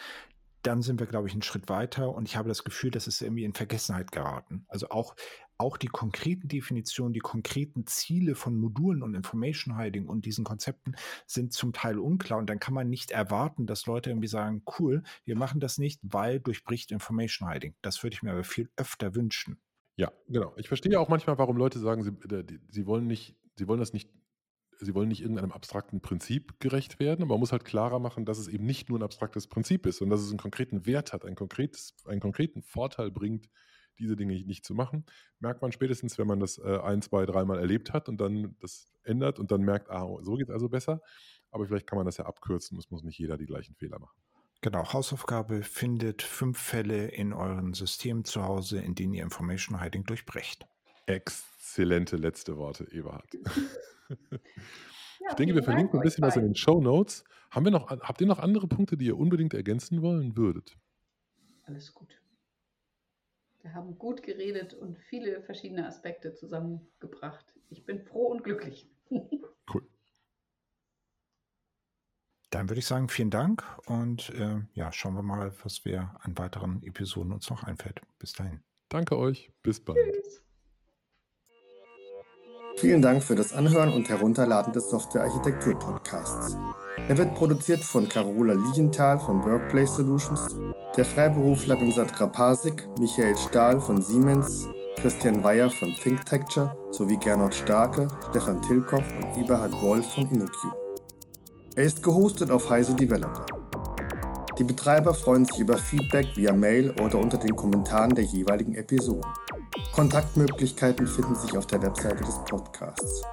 dann sind wir, glaube ich, einen Schritt weiter und ich habe das Gefühl, das ist irgendwie in Vergessenheit geraten. Also auch, auch die konkreten Definitionen, die konkreten Ziele von Modulen und Information Hiding und diesen Konzepten sind zum Teil unklar und dann kann man nicht erwarten, dass Leute irgendwie sagen, cool, wir machen das nicht, weil durchbricht Information Hiding. Das würde ich mir aber viel öfter wünschen. Ja, genau. Ich verstehe auch manchmal, warum Leute sagen, sie, sie wollen nicht, sie wollen das nicht sie wollen nicht irgendeinem abstrakten Prinzip gerecht werden, aber man muss halt klarer machen, dass es eben nicht nur ein abstraktes Prinzip ist, sondern dass es einen konkreten Wert hat, ein konkretes, einen konkreten Vorteil bringt, diese Dinge nicht zu machen. Merkt man spätestens, wenn man das äh, ein, zwei, dreimal erlebt hat und dann das ändert und dann merkt, ah, so geht es also besser. Aber vielleicht kann man das ja abkürzen, es muss nicht jeder die gleichen Fehler machen. Genau, Hausaufgabe findet fünf Fälle in euren Systemen zu Hause, in denen ihr Information Hiding durchbrecht. Exzellente letzte Worte, Eberhard. ich denke, wir verlinken ein bisschen was in den Show Notes. Haben wir noch, habt ihr noch andere Punkte, die ihr unbedingt ergänzen wollen würdet? Alles gut. Wir haben gut geredet und viele verschiedene Aspekte zusammengebracht. Ich bin froh und glücklich. cool. Dann würde ich sagen, vielen Dank und äh, ja, schauen wir mal, was wir an weiteren Episoden uns noch einfällt. Bis dahin. Danke euch. Bis bald. Tschüss. Vielen Dank für das Anhören und Herunterladen des Software Architektur Podcasts. Er wird produziert von Carola Lienthal von Workplace Solutions, der Freiberufler Sandra Pasik, Michael Stahl von Siemens, Christian Weyer von ThinkTecture sowie Gernot Starke, Stefan Tilkoff und Eberhard Wolf von InnoQ. Er ist gehostet auf Heise Developer. Die Betreiber freuen sich über Feedback via Mail oder unter den Kommentaren der jeweiligen Episoden. Kontaktmöglichkeiten finden sich auf der Webseite des Podcasts.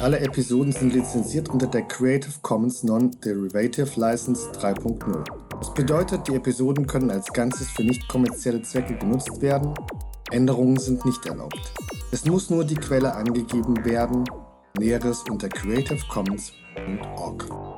Alle Episoden sind lizenziert unter der Creative Commons Non-Derivative License 3.0. Das bedeutet, die Episoden können als Ganzes für nicht kommerzielle Zwecke genutzt werden. Änderungen sind nicht erlaubt. Es muss nur die Quelle angegeben werden. Näheres unter creativecommons.org.